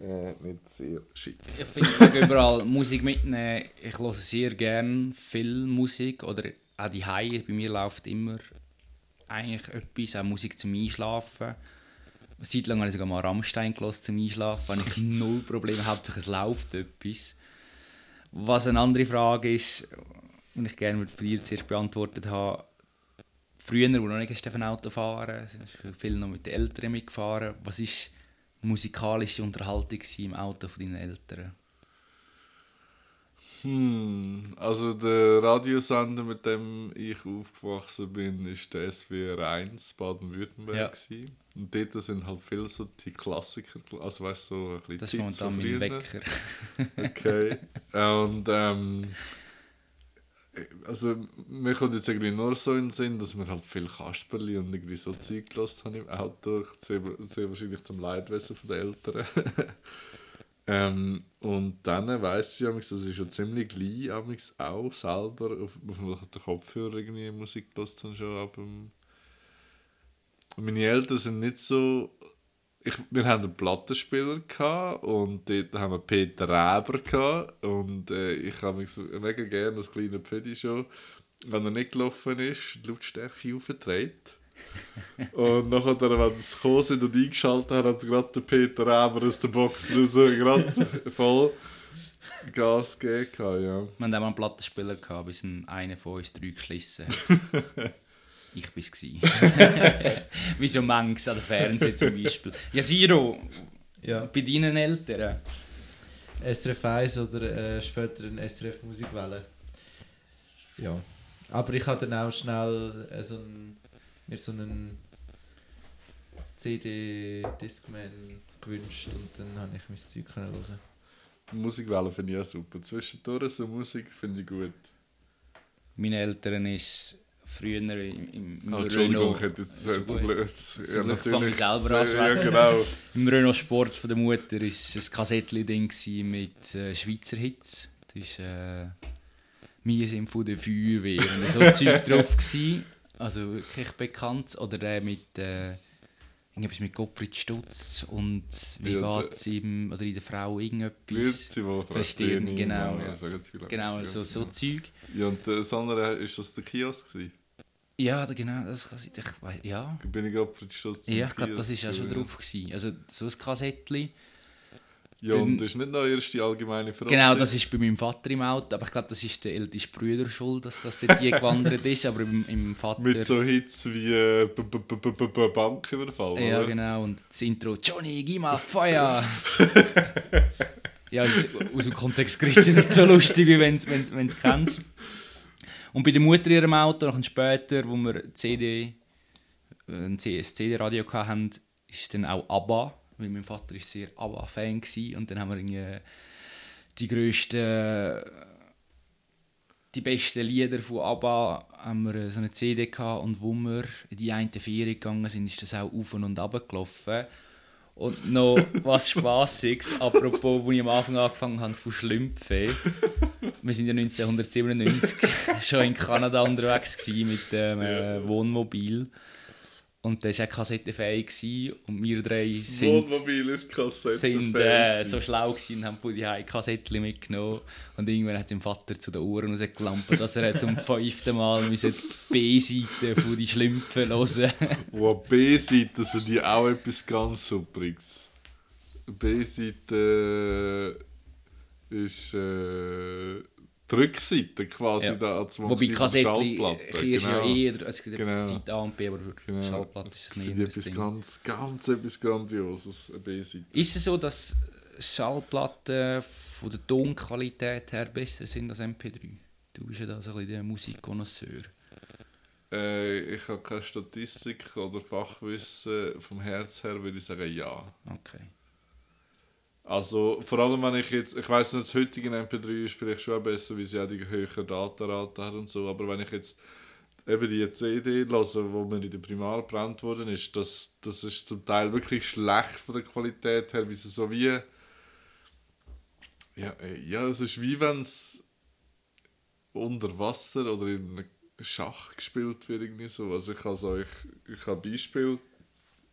äh, nicht sehr schick. Ich finde überall Musik mitnehmen. Ich höre sehr gerne viel Musik oder auch die Haie. Bei mir läuft immer eigentlich etwas, auch Musik zum Einschlafen. Eine Zeit lang habe ich sogar mal Rammstein gehört zum Einschlafen. Habe ich null Probleme, hauptsächlich es läuft etwas. Was eine andere Frage ist, und ich gerne von dir zuerst beantwortet habe, früher, wo noch nicht ein Auto fahren viel noch mit den Eltern mitgefahren. Was war musikalische Unterhaltung im Auto von deinen Eltern? Hm, also der Radiosender, mit dem ich aufgewachsen bin, ist der SWR 1 Baden-Württemberg. Ja. Und dort sind halt viele so die Klassiker, also weißt du, so ein bisschen Das ist momentan mein. Wecker. Okay. Und ähm, also mir kommt jetzt irgendwie nur so in den Sinn, dass wir halt viel Kasperli und irgendwie so Zeug gelassen haben im Auto. Sehr, sehr wahrscheinlich zum Leidwesen der Eltern. ähm, und dann weiss ich, amigs, dass ich schon ziemlich amigs auch selber auf, auf den Kopfhörer irgendwie Musik gelassen habe, schon ab dem... Meine Eltern sind nicht so ich, wir hatten einen Plattenspieler gehabt und dort haben wir Peter Reber gehabt und äh, ich habe mich so mega gerne das kleine Pfedi schon, wenn er nicht gelaufen ist, die Lautstärke aufgedreht. und nachher, wenn sie gekommen sind und eingeschaltet haben, hat gerade der Peter Reber aus der Box raus gerade voll Gas gegeben. Ja. Wir hatten auch einen Plattenspieler, gehabt, bis ein einer von uns drei geschlissen hat. Ich war es. Wie so manches an der Fernsehen zum Beispiel. Ja, Siro, Ja. bei deinen Eltern? SRF 1 oder äh, später ein SRF Musikwelle. Ja. Aber ich habe dann auch schnell äh, so mir so einen CD Discman gewünscht und dann habe ich mein Zeug können hören. Musikwellen finde ich auch super. Zwischendurch so Musik finde ich gut. Meine Eltern ist früher im, im, im Ah, Entschuldigung, Renault, hätte jetzt So blöd. So gut, fange ich selber an Ja, genau. im Renault Sport von der Mutter ist ein Kassettchen-Ding mit äh, Schweizer Hits. Das ist äh, «Wir sind von der Feuerwehr» und so Zeug drauf gsi. Also wirklich bekannt. Oder äh, mit äh, irgendetwas mit Gottfried Stutz und «Wie Ja, geht's ihm?» oder in der Frau irgendetwas. Verstehen, genau, Ja, ja. Genau, Ja. so, so Zeug. Ja, und das andere, ist das der Kiosk gewesen? Ja, genau, das kann ich, ich weiss- ja. Bin ich gerade für die Schuss Ja, ich glaube, das ist ja schon drauf gewesen. Also so ein Kassettchen. Ja, und Dann- das ist nicht noch erste allgemeine Frage. Genau, das ist bei meinem Vater im Auto, aber ich glaube, das ist der älteste Bruder schuld, dass das dort hier gewandert ist, aber im, im Vater... Mit so Hits wie äh, B- B- B- B- B- Banküberfall, ja, oder? genau, und das Intro «Johnny, gib mal Feuer!» Ja, ist aus dem Kontext gerissen nicht so lustig, wie wenn du es kennst. Und bei der Mutter in ihrem Auto, noch später, wo wir CD, äh, ein CD-Radio hatten, ist dann auch ABBA, weil mein Vater ist sehr ABBA-Fan war. Und dann haben wir die grössten, die besten Lieder von ABBA haben wir so eine CD gehabt und wo wir in die eine Ferien gegangen sind, ist das auch auf und ab gelaufen. Und noch was Spassiges, apropos, wo ich am Anfang angefangen habe zu schlümpfen. Wir sind ja 1997 schon in Kanada unterwegs mit dem äh, Wohnmobil. Und das war auch kassettenfähig gewesen. und wir drei Das sind, sind äh, so schlau gewesen und haben von die Kassettchen mitgenommen. Und irgendwann hat dem Vater zu den Ohren rausgelampt, dass er zum fünften Mal die B-Seite von die Schlümpfen hören Wo B-Seite sind die auch etwas ganz Superiges. B-Seite ist äh, die Rückseite quasi Ja. da als Wobei Kassettchen Schallplatte. ist ja genau. eher, es gibt Genau. Zeit A und B, aber für Genau. Schallplatte ist es Ich nicht etwas ganz, ganz etwas Grandioses, eine B-Seite. Ist es so, dass Schallplatten von der Tonqualität her besser sind als MP3? Du bist ja da so ein bisschen der Musikkonnoisseur. Äh, ich habe keine Statistik oder Fachwissen. Vom Herz her würde ich sagen, ja. Okay. Also vor allem wenn ich jetzt, ich weiß nicht, das heutige MP3 ist vielleicht schon besser, weil sie auch die höhere Datenrate hat und so, aber wenn ich jetzt eben die CD höre, wo mir in der Primar gebrannt worden ist, das, das ist zum Teil wirklich schlecht von der Qualität her, wie sie so wie ja, äh, ja es ist wie wenn es unter Wasser oder in einem Schach gespielt wird irgendwie so. Also ich also ich, ich habe Beispiel,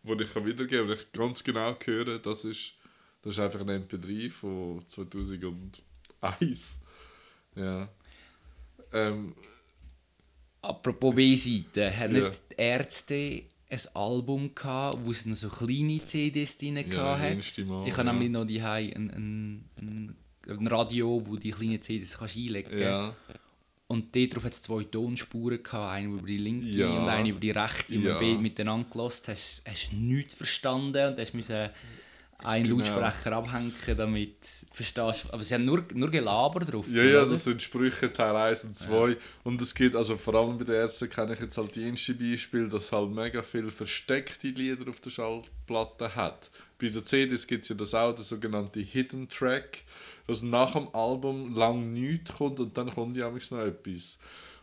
wo ich kann wiedergeben, wo ich ganz genau höre, das ist das ist einfach ein MP3 von 2001. Ja. Ähm, Apropos B-Seite, hat Ja. nicht die Ärzte ein Album gehabt, wo es noch so kleine CDs drin Ja, hat? Mal, Ich habe ja. nämlich noch die ein, ein, ein, ein Radio, wo die kleinen CDs kannst einlegen ja. Und dort drauf hat es zwei Tonspuren gehabt, eine über die linke Ja. und eine über die rechte. Und Ja. ja. beide miteinander gehört, hast hast nichts verstanden und hast müssen einen Genau. Lautsprecher abhängen, damit du verstehst. Aber sie haben nur, nur Gelaber drauf. Ja, ja, oder? das sind Sprüche Teil 1 und 2. Und es gibt, also vor allem bei den Ärzten kenne ich jetzt halt die erste Beispiel, dass halt mega viel versteckte Lieder auf der Schallplatte hat. Bei den CDs gibt es ja das auch, der sogenannte Hidden Track, dass nach dem Album lang nichts kommt und dann kommt ja noch etwas.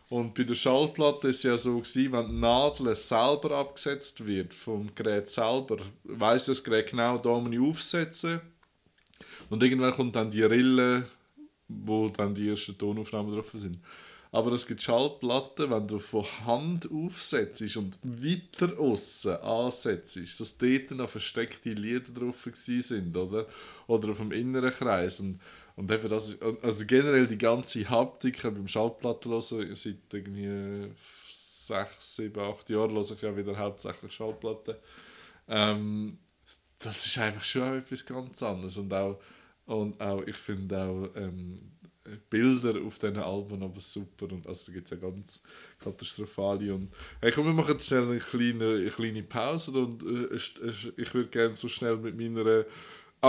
Und bei der Schallplatte ist es ja so gewesen, wenn die Nadel selber abgesetzt wird, vom Gerät selber, weiss das Gerät genau, da muss ich aufsetzen. Und irgendwann kommt dann die Rille, wo dann die ersten Tonaufnahmen drauf sind. Aber es gibt Schallplatten, wenn du von Hand aufsetzt und weiter außen ansetzt, dass dort noch versteckte Lieder drauf sind, oder? Oder auf dem inneren Kreis. Und, und eben das ist, also generell die ganze Haptik beim Schallplatten hören, seit irgendwie sechs, sieben, acht Jahren höre ich ja wieder hauptsächlich Schallplatten. Ähm, das ist einfach schon etwas ganz anderes. Und auch, und auch ich finde auch ähm, Bilder auf diesen Alben aber super. Und also da gibt es ja ganz katastrophale. Und hey, komm, wir machen jetzt schnell eine kleine, eine kleine Pause und äh, ich, würde gerne so schnell mit meiner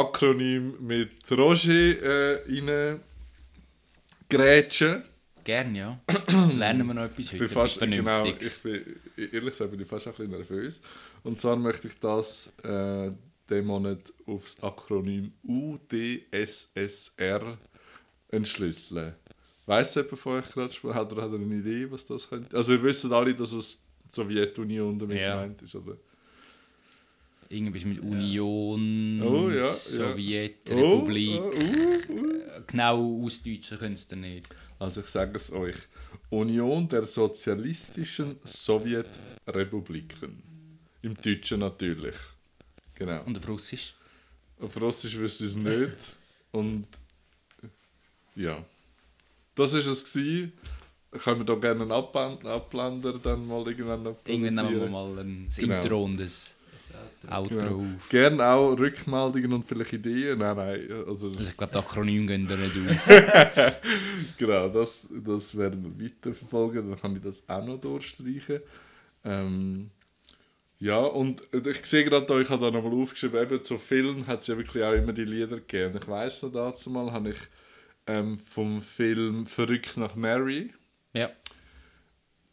Akronym mit Roger äh, rein grätschen. Gerne, ja. Lernen wir noch etwas Ich heute. bin fast, genau, ich bin, ehrlich gesagt bin ich fast ein bisschen nervös. Und zwar möchte ich das äh, den Monat aufs Akronym UdSSR entschlüsseln. Weiss jemand von euch gerade schon, hat er hat er eine Idee, was das könnte? Also ihr wisst alle, dass es die Sowjetunion damit Ja. gemeint ist, oder? Irgendwas mit Union, Oh, ja. Sowjetrepublik. Oh, uh, uh. Genau ausdeutschen können sie nicht. Also ich sage es euch. Union der Sozialistischen Sowjetrepubliken. Im Deutschen natürlich. Genau. Und auf Russisch? Auf Russisch wüsste ich es nicht. Und ja. Das war es. Gewesen. Können wir da gerne einen Abblend- Abblender dann mal irgendwann noch Irgendwann nehmen wir mal ein Genau. Intro und ein Outro Genau. auf. Gerne auch Rückmeldungen und vielleicht Ideen. Nein, nein. Also, Also ich glaube, die Akronym gehen da nicht aus. genau, das, das werden wir weiterverfolgen. Dann kann ich das auch noch durchstreichen. Ähm, ja, und ich sehe gerade, da, ich habe da nochmal aufgeschrieben, eben zu Film hat es ja wirklich auch immer die Lieder gegeben. Ich weiss noch dazu mal, habe ich ähm, vom Film Verrückt nach Mary. ja,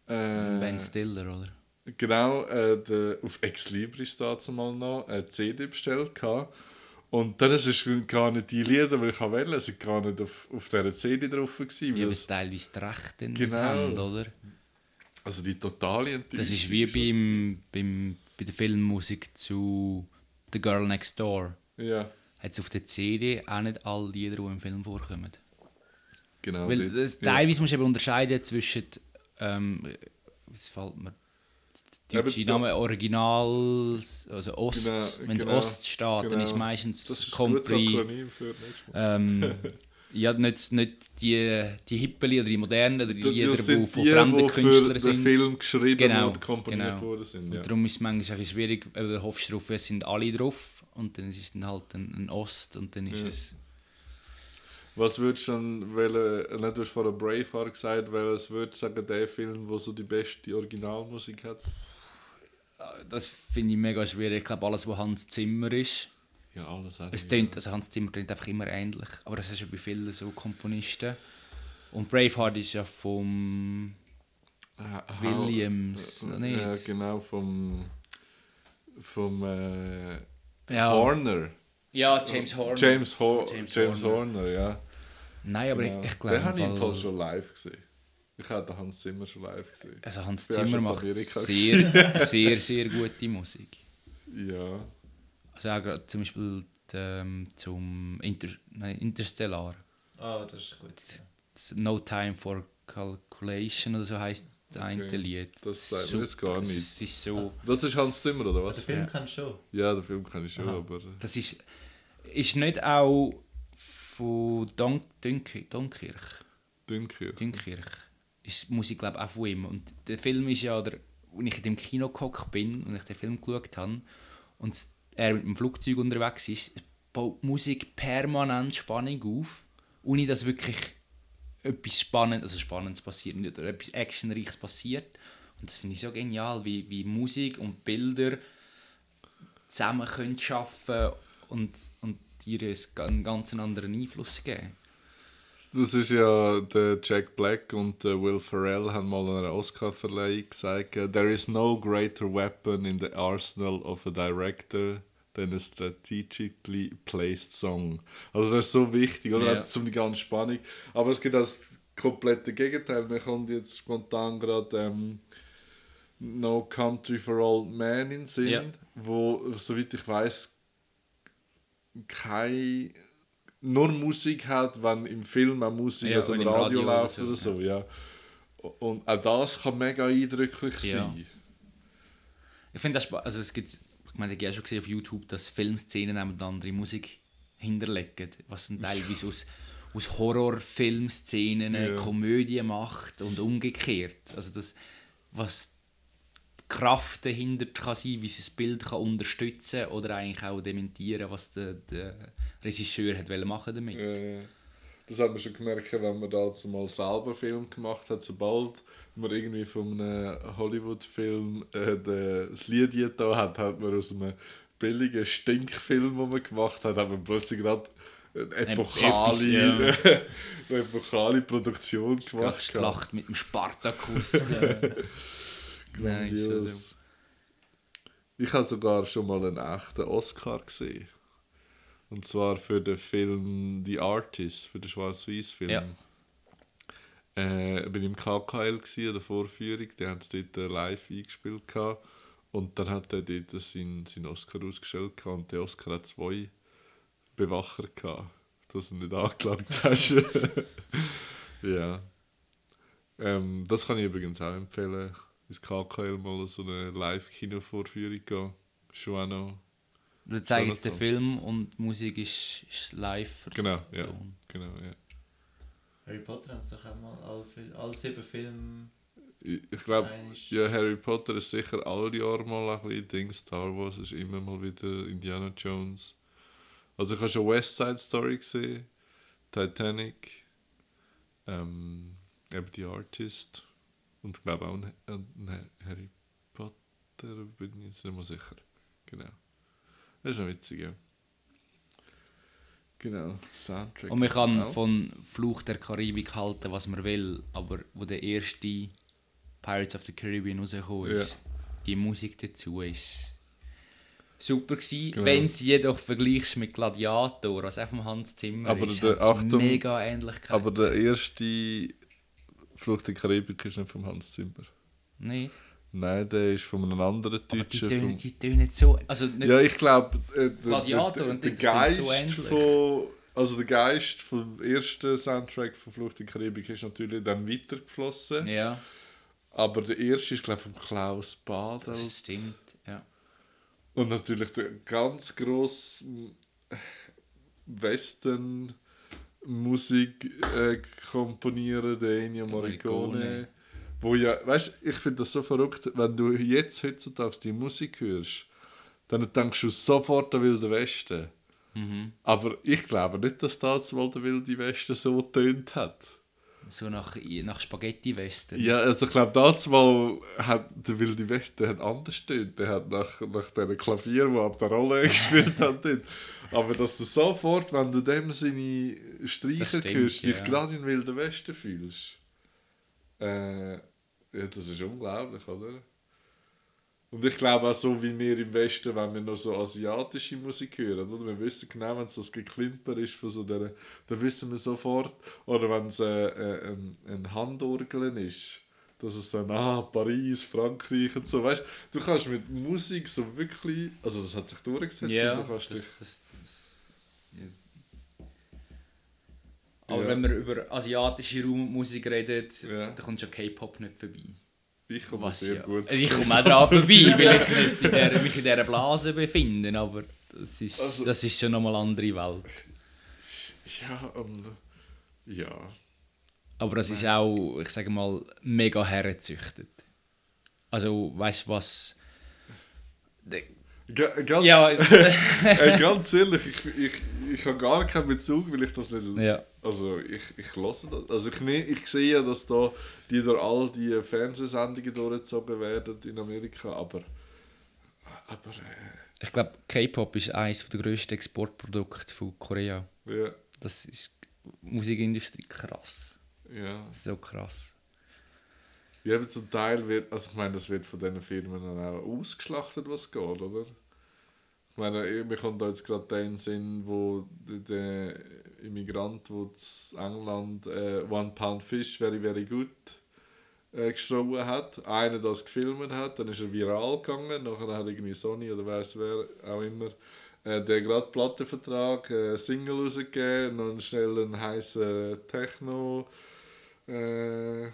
Äh, Ben Stiller, oder? Genau, äh, der, auf Ex Libris dazu mal noch eine CD bestellt. Gehabt. Und dann ist es gar nicht die Lieder, die ich wählen es sind gar nicht auf, auf dieser CD drauf. Gewesen, Ja, weil es- teilweise nicht Genau. haben, oder? also die totale Enttäuschung. Das ist wie beim, beim, bei der Filmmusik zu The Girl Next Door. Ja, Hat es auf der CD auch nicht alle Lieder, die im Film vorkommen. genau. Weil das, ja. teilweise musst du eben unterscheiden zwischen, ähm, es fällt mir der deutsche Eben, da- Name Original, also Ost, Genau, wenn es genau, Ost steht, dann ist genau. meistens Das ist Compris, ähm, ja, nicht, nicht die, die Hippeli oder die modernen oder die Das- Lieder, die sind von die, fremden die Künstlern sind. Film geschrieben Genau, und komponiert genau. worden sind. Ja. Und darum ist es manchmal schwierig, weil du hoffst drauf, es sind alle drauf und dann ist es dann halt ein, ein Ost und dann ist Ja. es... Was würdest du dann, welche, nicht, du hast vorher Braveheart gesagt, welches würdest du sagen, der Film, der so die beste Originalmusik hat? Das finde ich mega schwierig. Ich glaube, alles, was Hans Zimmer ist, Ja, alles auch. es tönt, also Hans Zimmer tönt einfach immer ähnlich. Aber das ist ja bei vielen so Komponisten. Und Braveheart ist ja vom Ah, ah, Williams, äh, oder nicht? Ja, genau, vom, vom äh, Ja, Horner. ja James Horner. James, Ho James James, Horner. Horner. ja. Nein, aber genau. ich, ich glaube, Den habe ich im Fall- schon live gesehen. Ich habe den Hans Zimmer schon live gesehen. also Hans Zimmer macht sehr, sehr, sehr gute Musik. Ja. Also auch gerade zum Beispiel ähm, zum Inter nein, Interstellar. Ah, das ist gut. Ja. Das No Time for Calculation oder so heißt das eine Okay. Lied. Das sagt mir jetzt gar nicht. Es ist so... Das ist Hans Zimmer, oder Der was? Film Ja. kannst du schon. Ja, den Film kann ich schon, Aha. aber... Das ist, ist nicht auch von Dunk, Dunkirch, Dunkirch, Dunkirk. Dunkirch ist Musik glaube auch von ihm. Und der Film ist ja, oder, als ich in dem Kino gehockt bin und ich den Film geschaut habe und er mit dem Flugzeug unterwegs ist, baut Musik permanent Spannung auf, ohne dass wirklich etwas Spannendes, also Spannendes passiert oder etwas Actionreiches passiert. Und das finde ich so genial, wie, wie Musik und Bilder zusammen können schaffen und, und dir einen ganz anderen Einfluss geben. Das ist ja der Jack Black und der Will Ferrell haben mal an einer Oscar-Verleihung gesagt, there is no greater weapon in the arsenal of a director than a strategically placed song. Also das ist so wichtig, oder? Yeah. Um die ganze Spannung. Aber es gibt das komplette Gegenteil. Mir kommt jetzt spontan gerade ähm, No Country for Old Men in Sinn, Ja. wo, soweit ich weiß, keine nur Musik hat, wenn im Film auch Musik, Ja, also im Radio, Radio oder läuft so, oder so, ja. Und auch das kann mega eindrücklich Ja. sein. Ich finde das spannend. Also es gibt, ich meine, ich habe schon gesehen auf YouTube, dass Filmszenen neben andere Musik hinterlegen, was dann teilweise aus, aus Horrorfilmszenen Ja. Komödie macht und umgekehrt. Also das, was Kraft dahinter kann sein, wie sie das Bild kann unterstützen oder eigentlich auch dementieren, was der, der Regisseur hat machen damit. Äh, das hat man schon gemerkt, wenn man da mal selber Film gemacht hat. Sobald man irgendwie von einem Hollywood-Film äh, das Lied da hat, hat man aus einem billigen Stinkfilm, den man gemacht hat, hat man plötzlich gerade eine epochale, eine epochale Produktion gemacht. Schlacht mit dem Spartakus. Nein, Grandios. so. Ich habe sogar schon mal einen echten Oscar gesehen. Und zwar für den Film The Artist, für den Schwarz-Weiß-Film. Ja. Äh, bin im KKL gsi an der Vorführung, die haben es dort live eingespielt gehabt. und dann hat er dort seinen, seinen Oscar ausgestellt gehabt. und der Oscar hat zwei Bewacher gehabt, dass du nicht angelangt hast. ja. Ähm, das kann ich übrigens auch empfehlen, ins KKL mal so eine Live-Kino-Vorführung gehen. Schon auch noch. Wir zeigen jetzt den. Film und die Musik ist, ist live. Genau, ja. Genau, ja. Harry Potter haben sie doch auch mal alle, alle sieben Filme. Ich, ich glaube, ja, Harry Potter ist sicher alle Jahre mal ein bisschen Ding. Star Wars ist immer mal wieder Indiana Jones. Also ich habe schon West Side Story gesehen, Titanic, ähm, eben The Artist und ich glaube auch ein, ein Harry Potter, bin ich jetzt nicht mehr sicher. Genau. Das ist noch witzig, ja. Genau, Soundtrack. Und man kann auch. von Fluch der Karibik halten, was man will, aber wo der erste Pirates of the Caribbean rausgekommen ist, die Musik dazu ist super gewesen. Genau. Wenn es jedoch vergleichst mit Gladiator, was auch vom Hans Zimmer Aber ist, der- Achtung, mega Ähnlichkeit. Aber der erste Flucht die Karibik ist nicht vom Hans Zimmer. nicht? Nein, der ist von einem anderen Aber die Deutschen. tönen, die tönen so... Also nicht, Ja, ich glaube, äh, der, der, der so Geist ähnlich. von, also der Geist vom ersten Soundtrack von Flucht in Karibik ist natürlich dann weitergeflossen. ja, Aber der erste ist, glaube ich, von Klaus Badel. das stimmt. Ja. Und natürlich der ganz grosse Western Musik äh, komponieren, der Ennio Morricone. Morricone. Wo ja, weißt ich finde das so verrückt, wenn du jetzt heutzutage die Musik hörst, dann denkst du sofort an Wilde Westen. Aber ich glaube nicht, dass damals der Wilde Westen so tönt hat. So nach, nach Spaghetti-Western. Ja, also ich glaube, damals mal hat der Wilde Westen hat anders tönt. Der hat nach, nach diesen Klavier, die ab der Rolle gespielt hat. Aber dass du sofort, wenn du dem seine Streicher Das stimmt, hörst, dich ja. gerade in Wilden Westen fühlst. Äh, ja, das ist unglaublich, oder? Und ich glaube auch so wie wir im Westen, wenn wir noch so asiatische Musik hören, oder? Wir wissen genau, wenn es das Geklimper ist von so der, dann wissen wir sofort, oder wenn es äh, äh, ein, ein Handorgeln ist, dass es dann, ah, Paris, Frankreich und so, weißt du, kannst mit Musik so wirklich, also das hat sich durchgesetzt Ja, du kannst das, dich, das, das, ja. Aber Ja. wenn wir über asiatische Raummusik reden, Ja. dann kommt schon K-Pop nicht vorbei. Ich komme Was sehr ja. gut. Ich komme auch dran vorbei, weil ich nicht in der, mich in dieser Blase befinde, aber das ist, Also- das ist schon nochmal eine andere Welt. Ja, und, ja, Aber es ist auch, ich sage mal, mega hergezüchtet. Also, weißt du was? Ganz, Ja, Ey, ganz ehrlich, ich, ich, ich habe gar keinen Bezug, weil ich das nicht. ja. Also ich, ich lasse das. Also ich, ne, ich sehe ja, dass da die durch all die Fernsehsendungen durchgezogen werden in Amerika, aber. Aber. Ich glaube, K-Pop ist eines der grössten Exportprodukte von Korea. Äh, ja. Das ist Musikindustrie krass. Ja. So krass. Ja, aber zum Teil wird. Also ich meine, das wird von diesen Firmen dann auch ausgeschlachtet, was geht, oder? Ich meine, eh, mir kommt da jetzt gerade den Sinn, wo der, Immigrant, der in England äh, One Pound Fish very, very good äh, gestroben hat, einer das gefilmt hat, dann ist er viral gegangen, nachher hat irgendwie Sony oder weiß wer auch immer äh, der gerade Plattenvertrag, äh, Single rausgegeben, noch schnell einen heißen Techno äh,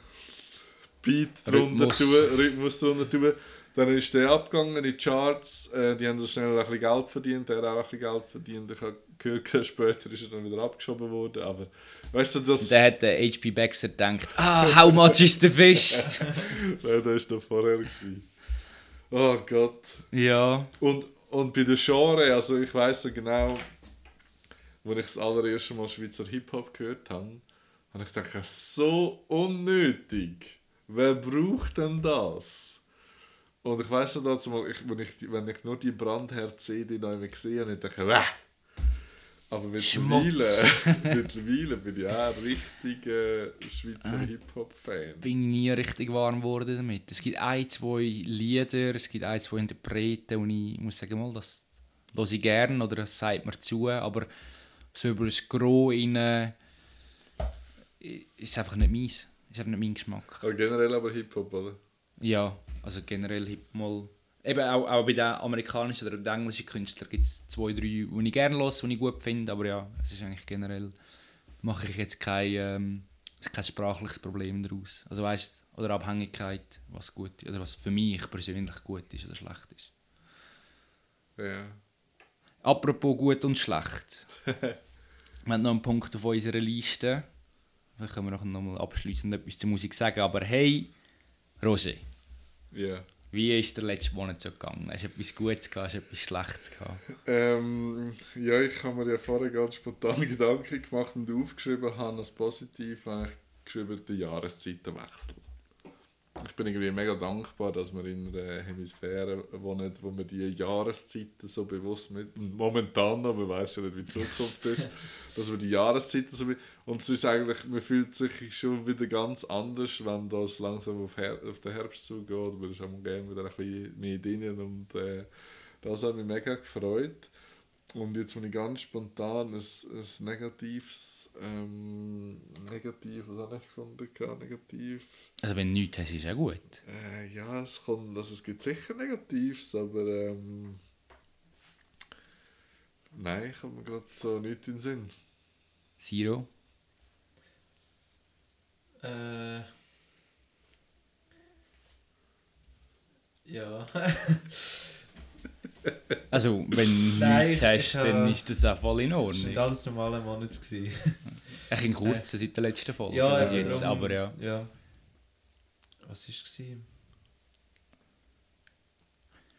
Beat drunter Rhythmus. tun, Rhythmus drunter tun. Dann ist der abgegangen in die Charts, äh, die haben so schnell ein bisschen Geld verdient, der hat auch ein bisschen Geld verdient. Ich habe gehört, später ist er dann wieder abgeschoben worden, aber weißt du, das... Und dann hat der H.P. Baxter gedacht, ah, how much is the fish? Nein, der war noch vorher. Gewesen. Oh Gott. ja. Und, und bei der Genre, also ich weiss so genau, als ich das allererste Mal Schweizer Hip-Hop gehört habe, habe ich gedacht, so unnötig. Wer braucht denn das? Und ich weiss noch dazu mal, ich, wenn, ich, die- wenn ich nur die Brandherz-CD noch einmal gesehen habe, ich dachte, Wäh! Aber mittlerweile, mittlerweile bin ich auch ein richtiger Schweizer Hip-Hop-Fan. bin ich nie richtig warm geworden damit. Es gibt ein, zwei Lieder, es gibt ein, zwei Interpreten und ich muss sagen, mal, das höre ich gerne oder das sagt mir zu, aber so über das Gros rein ist einfach nicht meins. Ist einfach nicht mein Geschmack. Aber generell aber Hip-Hop, oder? Ja, also generell Hip mal. Eben auch, auch bei den amerikanischen oder den englischen Künstlern gibt es zwei, drei, die ich gerne höre, die ich gut finde, aber ja, es ist eigentlich generell, mache ich jetzt kein, ähm, kein sprachliches Problem daraus. Also weißt oder Abhängigkeit, was gut oder was für mich persönlich gut ist oder schlecht ist. Ja. Apropos gut und schlecht. wir haben noch einen Punkt auf unserer Liste. Vielleicht können wir noch mal abschließend etwas zur Musik sagen, aber hey, Rosé. Ja. Wie ist der letzte Monat so gegangen? Hast du etwas Gutes gehabt, hast du etwas Schlechtes gehabt? Ähm, ja, ich habe mir ja vorher ganz spontan Gedanken gemacht und aufgeschrieben habe als positiv habe ich geschrieben, der Jahreszeitenwechsel. Ich bin irgendwie mega dankbar, dass wir in einer Hemisphäre wohnen, wo wir die Jahreszeiten so bewusst mit, momentan noch, man weiß ja nicht, wie die Zukunft ist, dass wir die Jahreszeiten so und es ist eigentlich, man fühlt sich schon wieder ganz anders, wenn das langsam auf, Her auf den Herbst zugeht, man ist auch gerne wieder ein bisschen mehr drin und äh, das hat mich mega gefreut. Und jetzt, wenn ich ganz spontan ein, ein negatives, ähm, negativ, was habe ich gefunden? Negativ. Also wenn du nichts hast, ist ja gut. Äh, ja, es kommt, also es gibt sicher Negatives, aber ähm, nein, ich habe mir gerade so nicht in den Sinn. Zero. Äh. Ja. Also wenn du Nein, nichts ich- hast, dann ist das auch voll in Das war ein Ordnung. ganz normaler Monat. Echt in kurzen seit der letzten Folge. Ja, bis eben jetzt, darum. aber ja. ja. Was war es?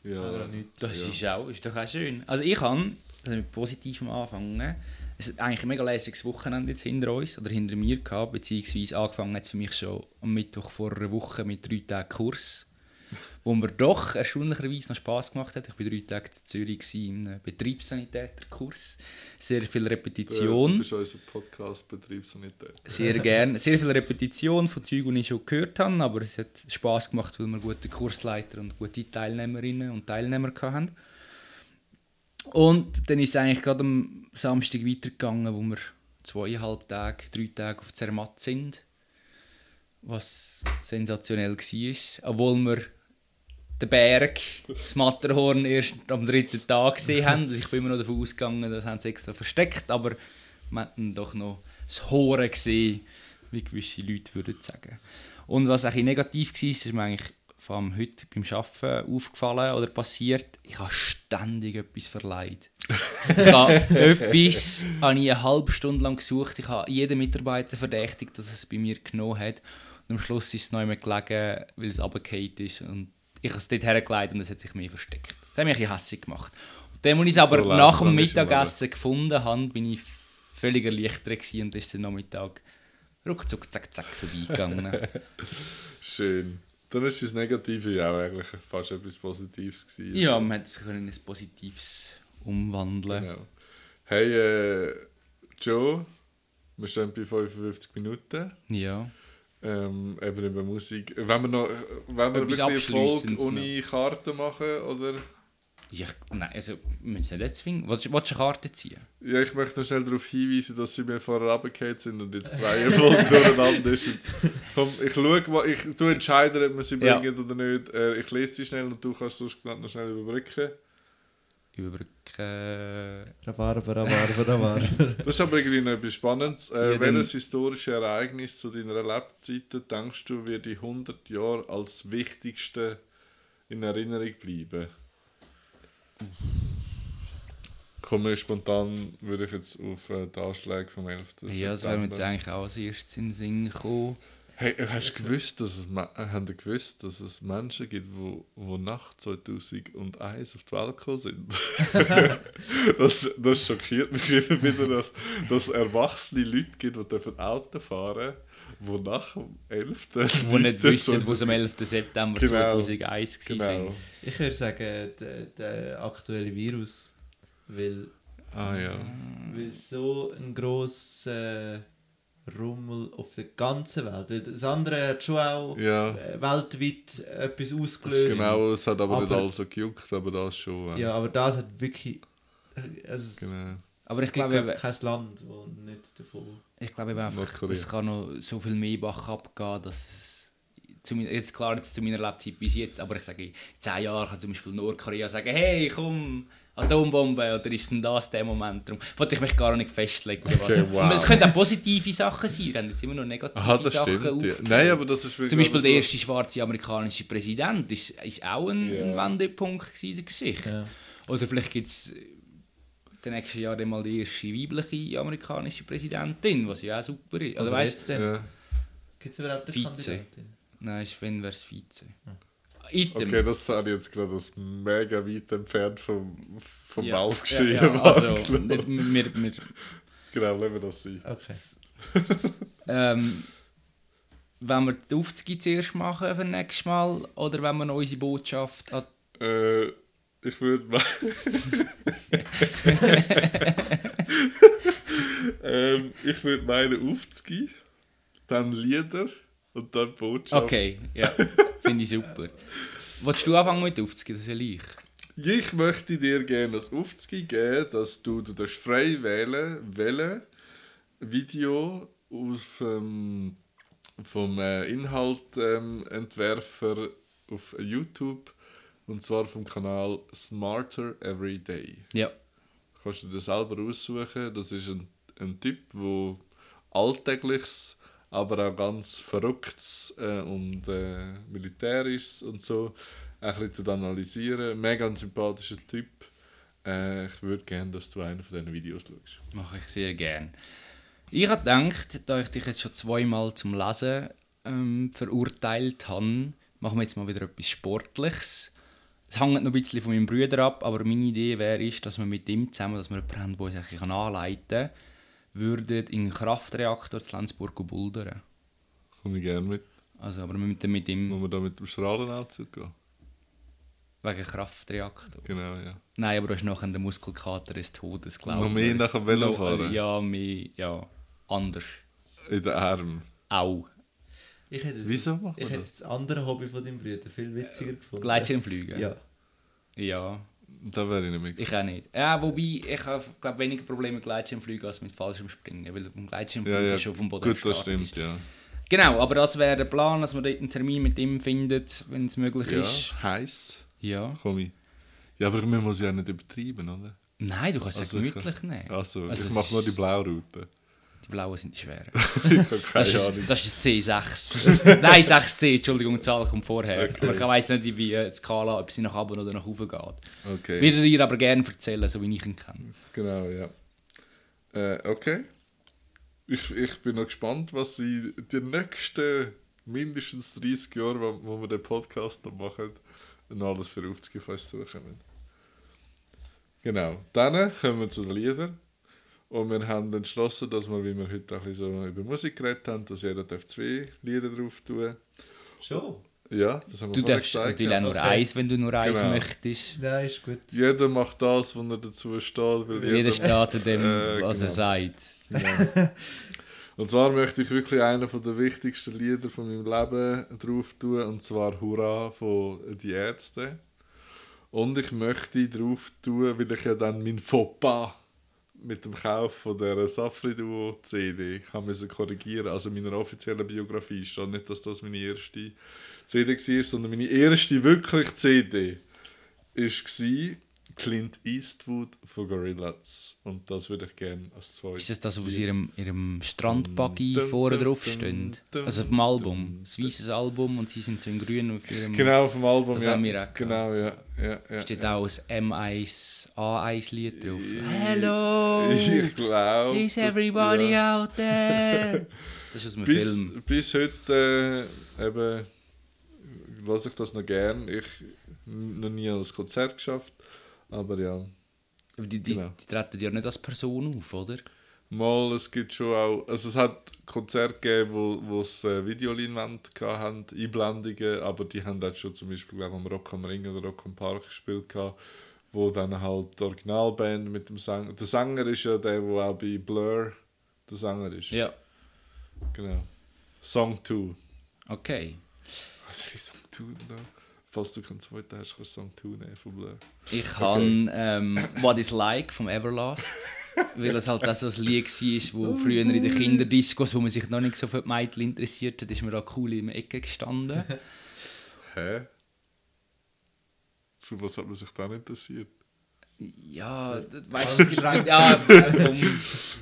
Ja, Aber nichts. Das Ja. ist, auch, ist doch auch schön. Also ich kann, also mit positivem anfangen, es hat eigentlich ein mega lässiges Wochenende jetzt hinter uns oder hinter mir gehabt, beziehungsweise angefangen hat es für mich schon am Mittwoch vor einer Woche mit drei Tagen Kurs, wo mir doch erstaunlicherweise noch Spass gemacht hat. Ich war drei Tage in Zürich in einem Betriebssanitäterkurs. Sehr viel Du Repetition. bist unser Podcast Betriebssanität. Sehr gerne. Sehr viel Repetition von Zeugen, die ich schon gehört habe, aber es hat Spass gemacht, weil wir gute Kursleiter und gute Teilnehmerinnen und Teilnehmer hatten. Und dann ist es eigentlich gerade am Samstag weitergegangen, wo wir zweieinhalb Tage, drei Tage auf Zermatt sind. Was sensationell war. Obwohl wir den Berg, das Matterhorn, erst am dritten Tag gesehen haben. Also ich bin immer noch davon ausgegangen, das haben sie extra versteckt, aber wir hatten doch noch das Horen gesehen, wie gewisse Leute würden sagen. Und was ein negativ war, ist mir eigentlich vor allem heute beim Arbeiten aufgefallen oder passiert, ich habe ständig etwas verleiht. ich habe etwas habe ich eine halbe Stunde lang gesucht, ich habe jeden Mitarbeiter verdächtigt, dass es bei mir genommen hat. Und am Schluss ist es noch einmal gelegen, weil es runtergefallen ist und ich habe es dort hergelegt und es hat sich mehr versteckt. Das hat mich ein bisschen hässig gemacht. Und dann, als ich es aber So nach dem Mittagessen gefunden habe, bin ich völlig erleichtert und ist der Nachmittag ruckzuck, zack, zack, vorbeigegangen. Schön. Dann ist das Negative ja auch eigentlich fast etwas Positives gewesen. ja, man hätte es können in ein Positives umwandeln Genau. Hey, äh, Joe, wir stehen bei 55 Minuten. Ja. Ähm, eben über Musik. Wenn wir noch, wenn wir wirklich eine Folge ohne Karten machen, oder? ja nein, also, wir müssen nicht zwingen. Willst, willst du eine Karte ziehen? Ja, ich möchte noch schnell darauf hinweisen, dass sie mir vorher runtergefallen sind und jetzt zwei Folgen durcheinander ist. Jetzt, komm, ich schaue mal, ich, du entscheidest, ob wir sie Ja. bringen oder nicht. Äh, ich lese sie schnell und du kannst sonst noch schnell überbrücken. Überbrücken. Rhabarber, Rhabarber, Rhabarber. Das ist aber irgendwie noch etwas Spannendes. Äh, Ja, welches historische Ereignis zu deiner Lebzeit denkst du, wird in 100 Jahren als wichtigste in Erinnerung bleiben? Komme spontan würde ich jetzt auf äh, die Anschläge vom 11. Ja, das wäre mir jetzt eigentlich auch als erstes in den Sinn gekommen. Hey, hast du gewusst, dass es, äh, haben ihr gewusst, dass es Menschen gibt, wo, wo nach 2001 auf die Welt gekommen sind? das, das schockiert mich immer wieder, dass dass es erwachsene Leute gibt, die dürfen Auto fahren wo nach dem 11. Wo nicht wissen, wo es am 11. September Genau. 2001 war. Genau. Ich würde sagen, der, der aktuelle Virus, weil, Ah ja. weil so ein grosser Rummel auf der ganzen Welt, weil das andere hat schon auch Ja, äh, weltweit etwas ausgelöst. genau, es hat aber, nicht Aber- alles so gejuckt, aber das schon. äh, Ja, aber das hat wirklich... Also, Genau. Aber ich glaube, eben- kein Land, das nicht davon... ich glaube eben einfach, Nordkorea. es kann noch so viel mehr Bach abgehen, dass es zu mein, jetzt klar jetzt zu meiner Lebzeit bis jetzt, aber ich sage, in 10 Jahren kann zum Beispiel Nordkorea sagen, hey, komm, Atombombe, oder ist denn das der Moment? Darum wollte ich mich gar nicht festlegen. was. Okay, wow. Es können auch positive Sachen sein, wir haben jetzt immer noch negative Aha, das Sachen stimmt. Ja. Nein, aber das ist Zum Beispiel so- der erste schwarze amerikanische Präsident ist, ist auch ein, Ja. ein Wendepunkt in der Geschichte. Ja. Oder vielleicht gibt es den nächsten Jahr mal die erste weibliche amerikanische Präsidentin, was ja auch super ist. Also Oder weißt jetzt denn? Ja. Gibt es überhaupt eine Vize. Kandidatin? nein, ist wenn wär's Vize. Item. Okay, das habe ich jetzt gerade das mega weit entfernt vom, vom ja. Wald geschrieben. Ja, ja, also, jetzt, wir, wir, Genau, lassen wir das sein. Okay. ähm, wenn wir die 50 zuerst machen für nächstes Mal oder wenn wir noch unsere Botschaft an Äh, ich würde mal. ähm, ich würde meine aufzugehen, dann Lieder und dann Botschaft. Okay, ja, finde ich super. Willst du anfangen mit aufzugehen? Das ist ja leicht. Ich möchte dir gerne das Aufzug geben, dass du, du darfst frei wählen, wählen Video auf, ähm, vom äh, Inhaltentwerfer auf YouTube und zwar vom Kanal Smarter Every Day. Ja. Kannst du dir selber aussuchen. Das ist ein, ein Typ, der alltägliches, aber auch ganz verrücktes äh, und äh, militärisches und so ein bisschen analysieren. Mega sympathischer Typ. Äh, ich würde gerne, dass du einen von diesen Videos schaust. Mache ich sehr gern. Ich habe gedacht, da ich dich jetzt schon zweimal zum Lesen ähm, verurteilt habe, machen wir jetzt mal wieder etwas Sportliches. Es hängt noch ein bisschen von meinem Bruder ab, aber meine Idee wäre, dass wir mit ihm zusammen, dass wir jemanden haben, der uns anleiten kann, würden in einen Kraftreaktor zu Lenzburg buldern. Komme ich gerne mit. Also, aber wir müssen mit ihm Muss man da mit dem Strahlenanzug gehen? wegen Kraftreaktor. Genau, ja. Nein, aber du hast nachher den Muskelkater des Todes, glaube Noch mehr nach dem Velofahren? Ja, mehr, ja, anders. In den Armen. Auch. Ich hätte Wieso machen Ich wir hätte das? das andere Hobby von deinem Bruder viel witziger gefunden. Gleitschirmfliegen? Ja. Ja, Da wäre ich nicht mit. ich auch nicht. Ja, wobei, ich habe glaub, weniger Probleme mit Gleitschirmfliegen als mit Fallschirmspringen, weil beim Gleitschirmfliegen Ja, ja. ist schon vom Boden Gut, das stimmt, ja. Genau, aber das wäre der Plan, dass man dort einen Termin mit ihm findet, wenn es möglich Ja, ist. heiß. Ja. Komm ich. Ja, aber man muss ja nicht übertreiben, oder? Nein, du kannst es Also ja ich- gemütlich nehmen. Also, Also ich es mache ist- nur die Blaurute. Die blauen sind die schweren. Das ist, das ist ein C6. Nein, 6C, Entschuldigung, die Zahl kommt vorher. Okay. Aber ich weiss nicht, wie äh, die Skala, ob sie nach oben oder nach oben geht. Okay. Würde dir aber gerne erzählen, so wie ich ihn kenne. Genau, ja. Äh, okay. Ich, ich bin noch gespannt, was in den nächsten mindestens 30 Jahren, wo, wo wir den Podcast noch machen, noch alles für Aufzüge fast suchen. Genau. Dann kommen wir zu den Liedern. Und wir haben entschlossen, dass wir, wie wir heute auch ein bisschen so über Musik geredet haben, dass jeder darf zwei Lieder drauf tun Schon? Ja, das haben wir Du vorher darfst gesagt. natürlich auch nur okay. eins, wenn du nur eins Genau. möchtest. Nein, ist gut. Jeder macht das, was er dazu steht. Weil Jeder jeder steht zu dem, Äh, was er genau. sagt. Genau. Und zwar möchte ich wirklich einen von der wichtigsten Lieder von meinem Leben drauf tun, und zwar Hurra von Die Ärzte. Und ich möchte drauf tun, weil ich ja dann mein Fauxpas mit dem Kauf von der Safri Duo CD ich müssen korrigieren. Also in meiner offiziellen Biografie steht nicht, dass das meine erste CD war, sondern meine erste wirklich CD war Clint Eastwood von Gorillaz. Und das würde ich gerne als zweites. Ist das das, was Lied. ihrem, ihrem Strandbuggy vorne drauf steht? Also auf dem Album. Das weißes Album und sie sind so in grün auf ihrem... Genau, vom Album, Das ja. haben wir auch. Genau, ja. ja, ja Steht ja. auch ein M1, A1-Lied drauf. Hello! Ich glaube. Is everybody ja. out there? Das ist aus einem bis, Film. bis heute äh, eben lasse ich das noch gern. Ich noch nie ein Konzert geschafft, aber ja. Aber die, die, genau. die treten ja nicht als Person auf, oder? Mal, es gibt schon auch, also es hat Konzerte gegeben, wo, wo es äh, Videoleinwand hatten, Einblendungen, aber die haben dann schon zum Beispiel glaub, am Rock am Ring oder Rock am Park gespielt gehabt, wo dann halt die Originalband mit dem Sänger, der Sänger ist ja der, der auch bei Blur der Sänger ist. Ja. Genau. Song 2. Okay. Was ist Song 2 da? Falls du keinen zweiten hast, kannst du Song 2 nehmen von Blur. Ich habe ähm, What is Like vom Everlast. weil es halt auch so ein Lied war, wo früher in den Kinderdiscos, wo man sich noch nicht so für die Mädchen interessiert hat, ist mir da cool in der Ecke gestanden. Hä? Für was hat man sich dann interessiert? Ja, das- weißt du, gibt's- ja, komm.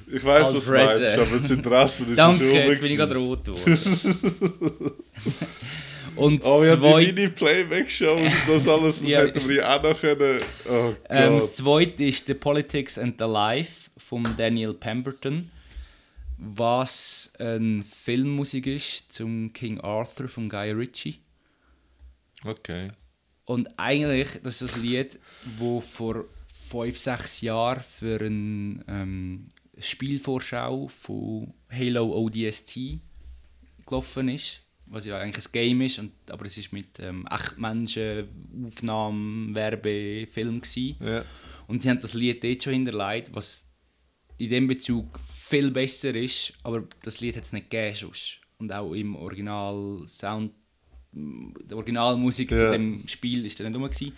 Ich weiß, was du meinst, aber das Interesse ist Danke, schon jetzt bin ich gerade rot geworden. Und Oh ja, zwei, die Mini-Playback-Shows, das alles, das Ja. hätten wir auch noch können. Oh ähm, das zweite ist The Politics and the Life von Daniel Pemberton, was eine Filmmusik ist zum King Arthur von Guy Ritchie. Okay. Und eigentlich, das ist das Lied, wo vor fünf, sechs Jahren für eine ähm, Spielvorschau von Halo ODST gelaufen ist. Was ja eigentlich ein Game ist, und, aber es ist mit ähm, Echtmenschen, Aufnahmen, Werbe, Film gewesen. Ja. Und sie haben das Lied dort schon hinterlegt, was in dem Bezug viel besser ist, aber das Lied hat es nicht gegeben sonst. Und auch im Original Sound, die Originalmusik zu Ja. dem Spiel ist dann nicht rum.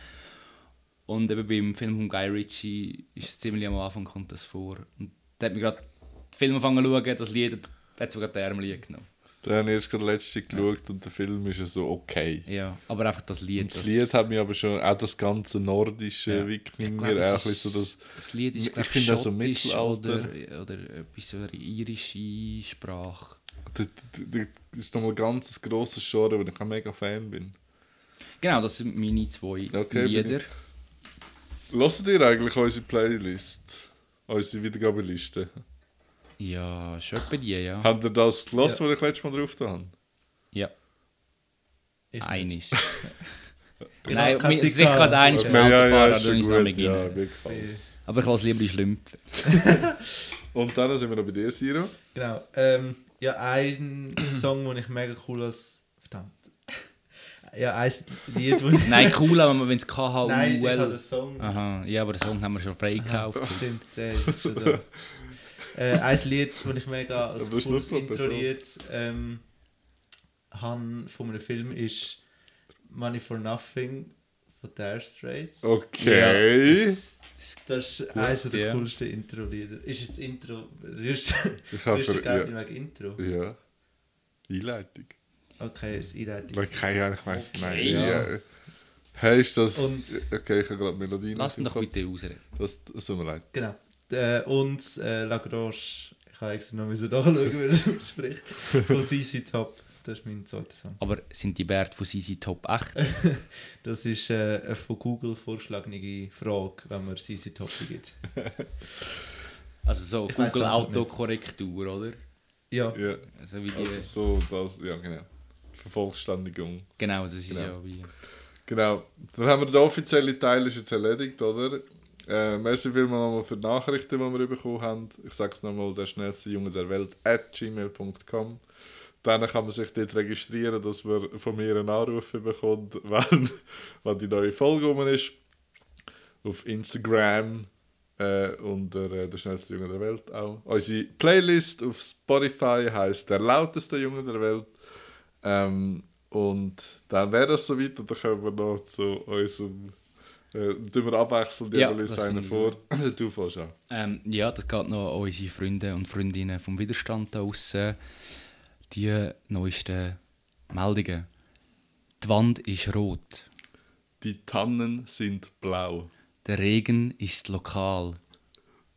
Und eben beim Film von Guy Ritchie ist es ziemlich am Anfang kommt das vor. Und da hat mir gerade den Film angefangen zu schauen, das Lied hat sogar den Ärmel genommen. Da habe ich erst gerade letzte geschaut und der Film ist ja so okay. Ja, aber einfach das Lied. Und das Lied hat mich aber schon, auch das ganze nordische Ja. Wikinger, glaub, auch bisschen so ist- das... Das Lied ist Ich finde das so Mittelalter. oder, oder etwas so eine irische Sprache. Das, das, das ist nochmal ein ganz grosses Genre, wo ich ein mega Fan bin. Genau, das sind meine zwei Okay, Lieder. Hört ihr eigentlich unsere Playlist? Unsere Wiedergabeliste? Ja, schon etwa die, ja. Habt ihr das gehört, Ja. was ich letztes Mal drauf da habe? Ja, Ich einig. Ich Nein, mir- sicher kann es gehabt. eins beim ja, ja, Autofahren, ist dann ist es nicht Ja, rein. mir gefällt Aber ich lasse lieber die Schlümpfe. Und dann sind wir noch bei dir, Siro. Genau. Ähm, ja, ein Song, den ich mega cool als. Verdammt. Ja, ein Lied, wo ich. Nein, cool, aber wenn es KHUL... Nein, ich habe den Song. Aha, ja, aber den Song haben wir schon frei gekauft. Stimmt, der ist schon da. äh, ein Lied, das ich mega als cooles. Intro-Lied ähm, habe von einem Film ist Money for Nothing von Dire Straits. Okay. das- Das ist eines der ja. coolsten Intro-Lieder. Ist jetzt Intro. Habe du. Geld Ja. wegen Intro? ja. Einleitung. Okay, das Einleitung. Weil keine Ahnung, ich weiss Okay. Nein. Ja. Ja. Hey, ist das... Und- okay, ich habe gerade Melodien. Lass ihn doch bitte ausreden. Das, das tut mir leid. Genau. Äh, und äh, Lagrange, ich habe extra noch müssen nachschauen, wie er es ausspricht. Von CC Top. Das ist mein zweiter Song. Aber sind die Werte von CC Top echt? Das ist äh, eine von Google vorgeschlagene Frage, wenn man CC Top gibt. Also so Ich Google. Autokorrektur, oder? Ja, Ja. Also wie die... Also so, das... Ja, genau. Vervollständigung. Genau, das ist Genau. ja wie... Genau. Dann haben wir den offiziellen Teil ist jetzt erledigt, oder? Äh, merci vielmals nochmal für die Nachrichten, die wir bekommen haben. Ich sage es nochmal, der schnellste Junge der Welt at gmail.com. Dann kann man sich dort registrieren, dass man von mir einen Anruf bekommt, wenn, wenn die neue Folge rum ist. Auf Instagram äh, unter äh, der schnellste Junge der Welt auch. Unsere Playlist auf Spotify heißt der lauteste Junge der Welt. Ähm, und dann wäre das soweit und dann kommen wir noch zu unserem. Äh, tun wir abwechselnd Ja, jeweils das einen vor. du fährst an. Ähm, ja, das geht noch an unsere Freunde und Freundinnen vom Widerstand da draussen. Die neuesten Meldungen. Die Wand ist rot. Die Tannen sind blau. Der Regen ist lokal.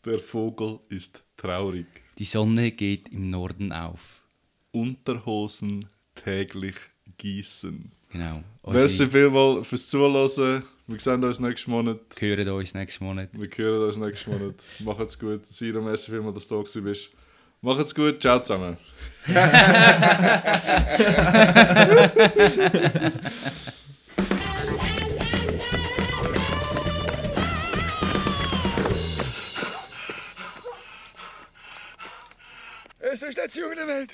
Der Vogel ist traurig. Die Sonne geht im Norden auf. Unterhosen täglich gießen. Genau. Merci vielmals fürs Zuhören. Wir sehen uns nächsten Monat. hören uns nächsten Monat. Wir hören uns nächsten Monat. Macht's gut. Siro, merci vielmals, dass du da bist. Macht's gut. Ciao zusammen. Er ist der schnellste Junge der Welt.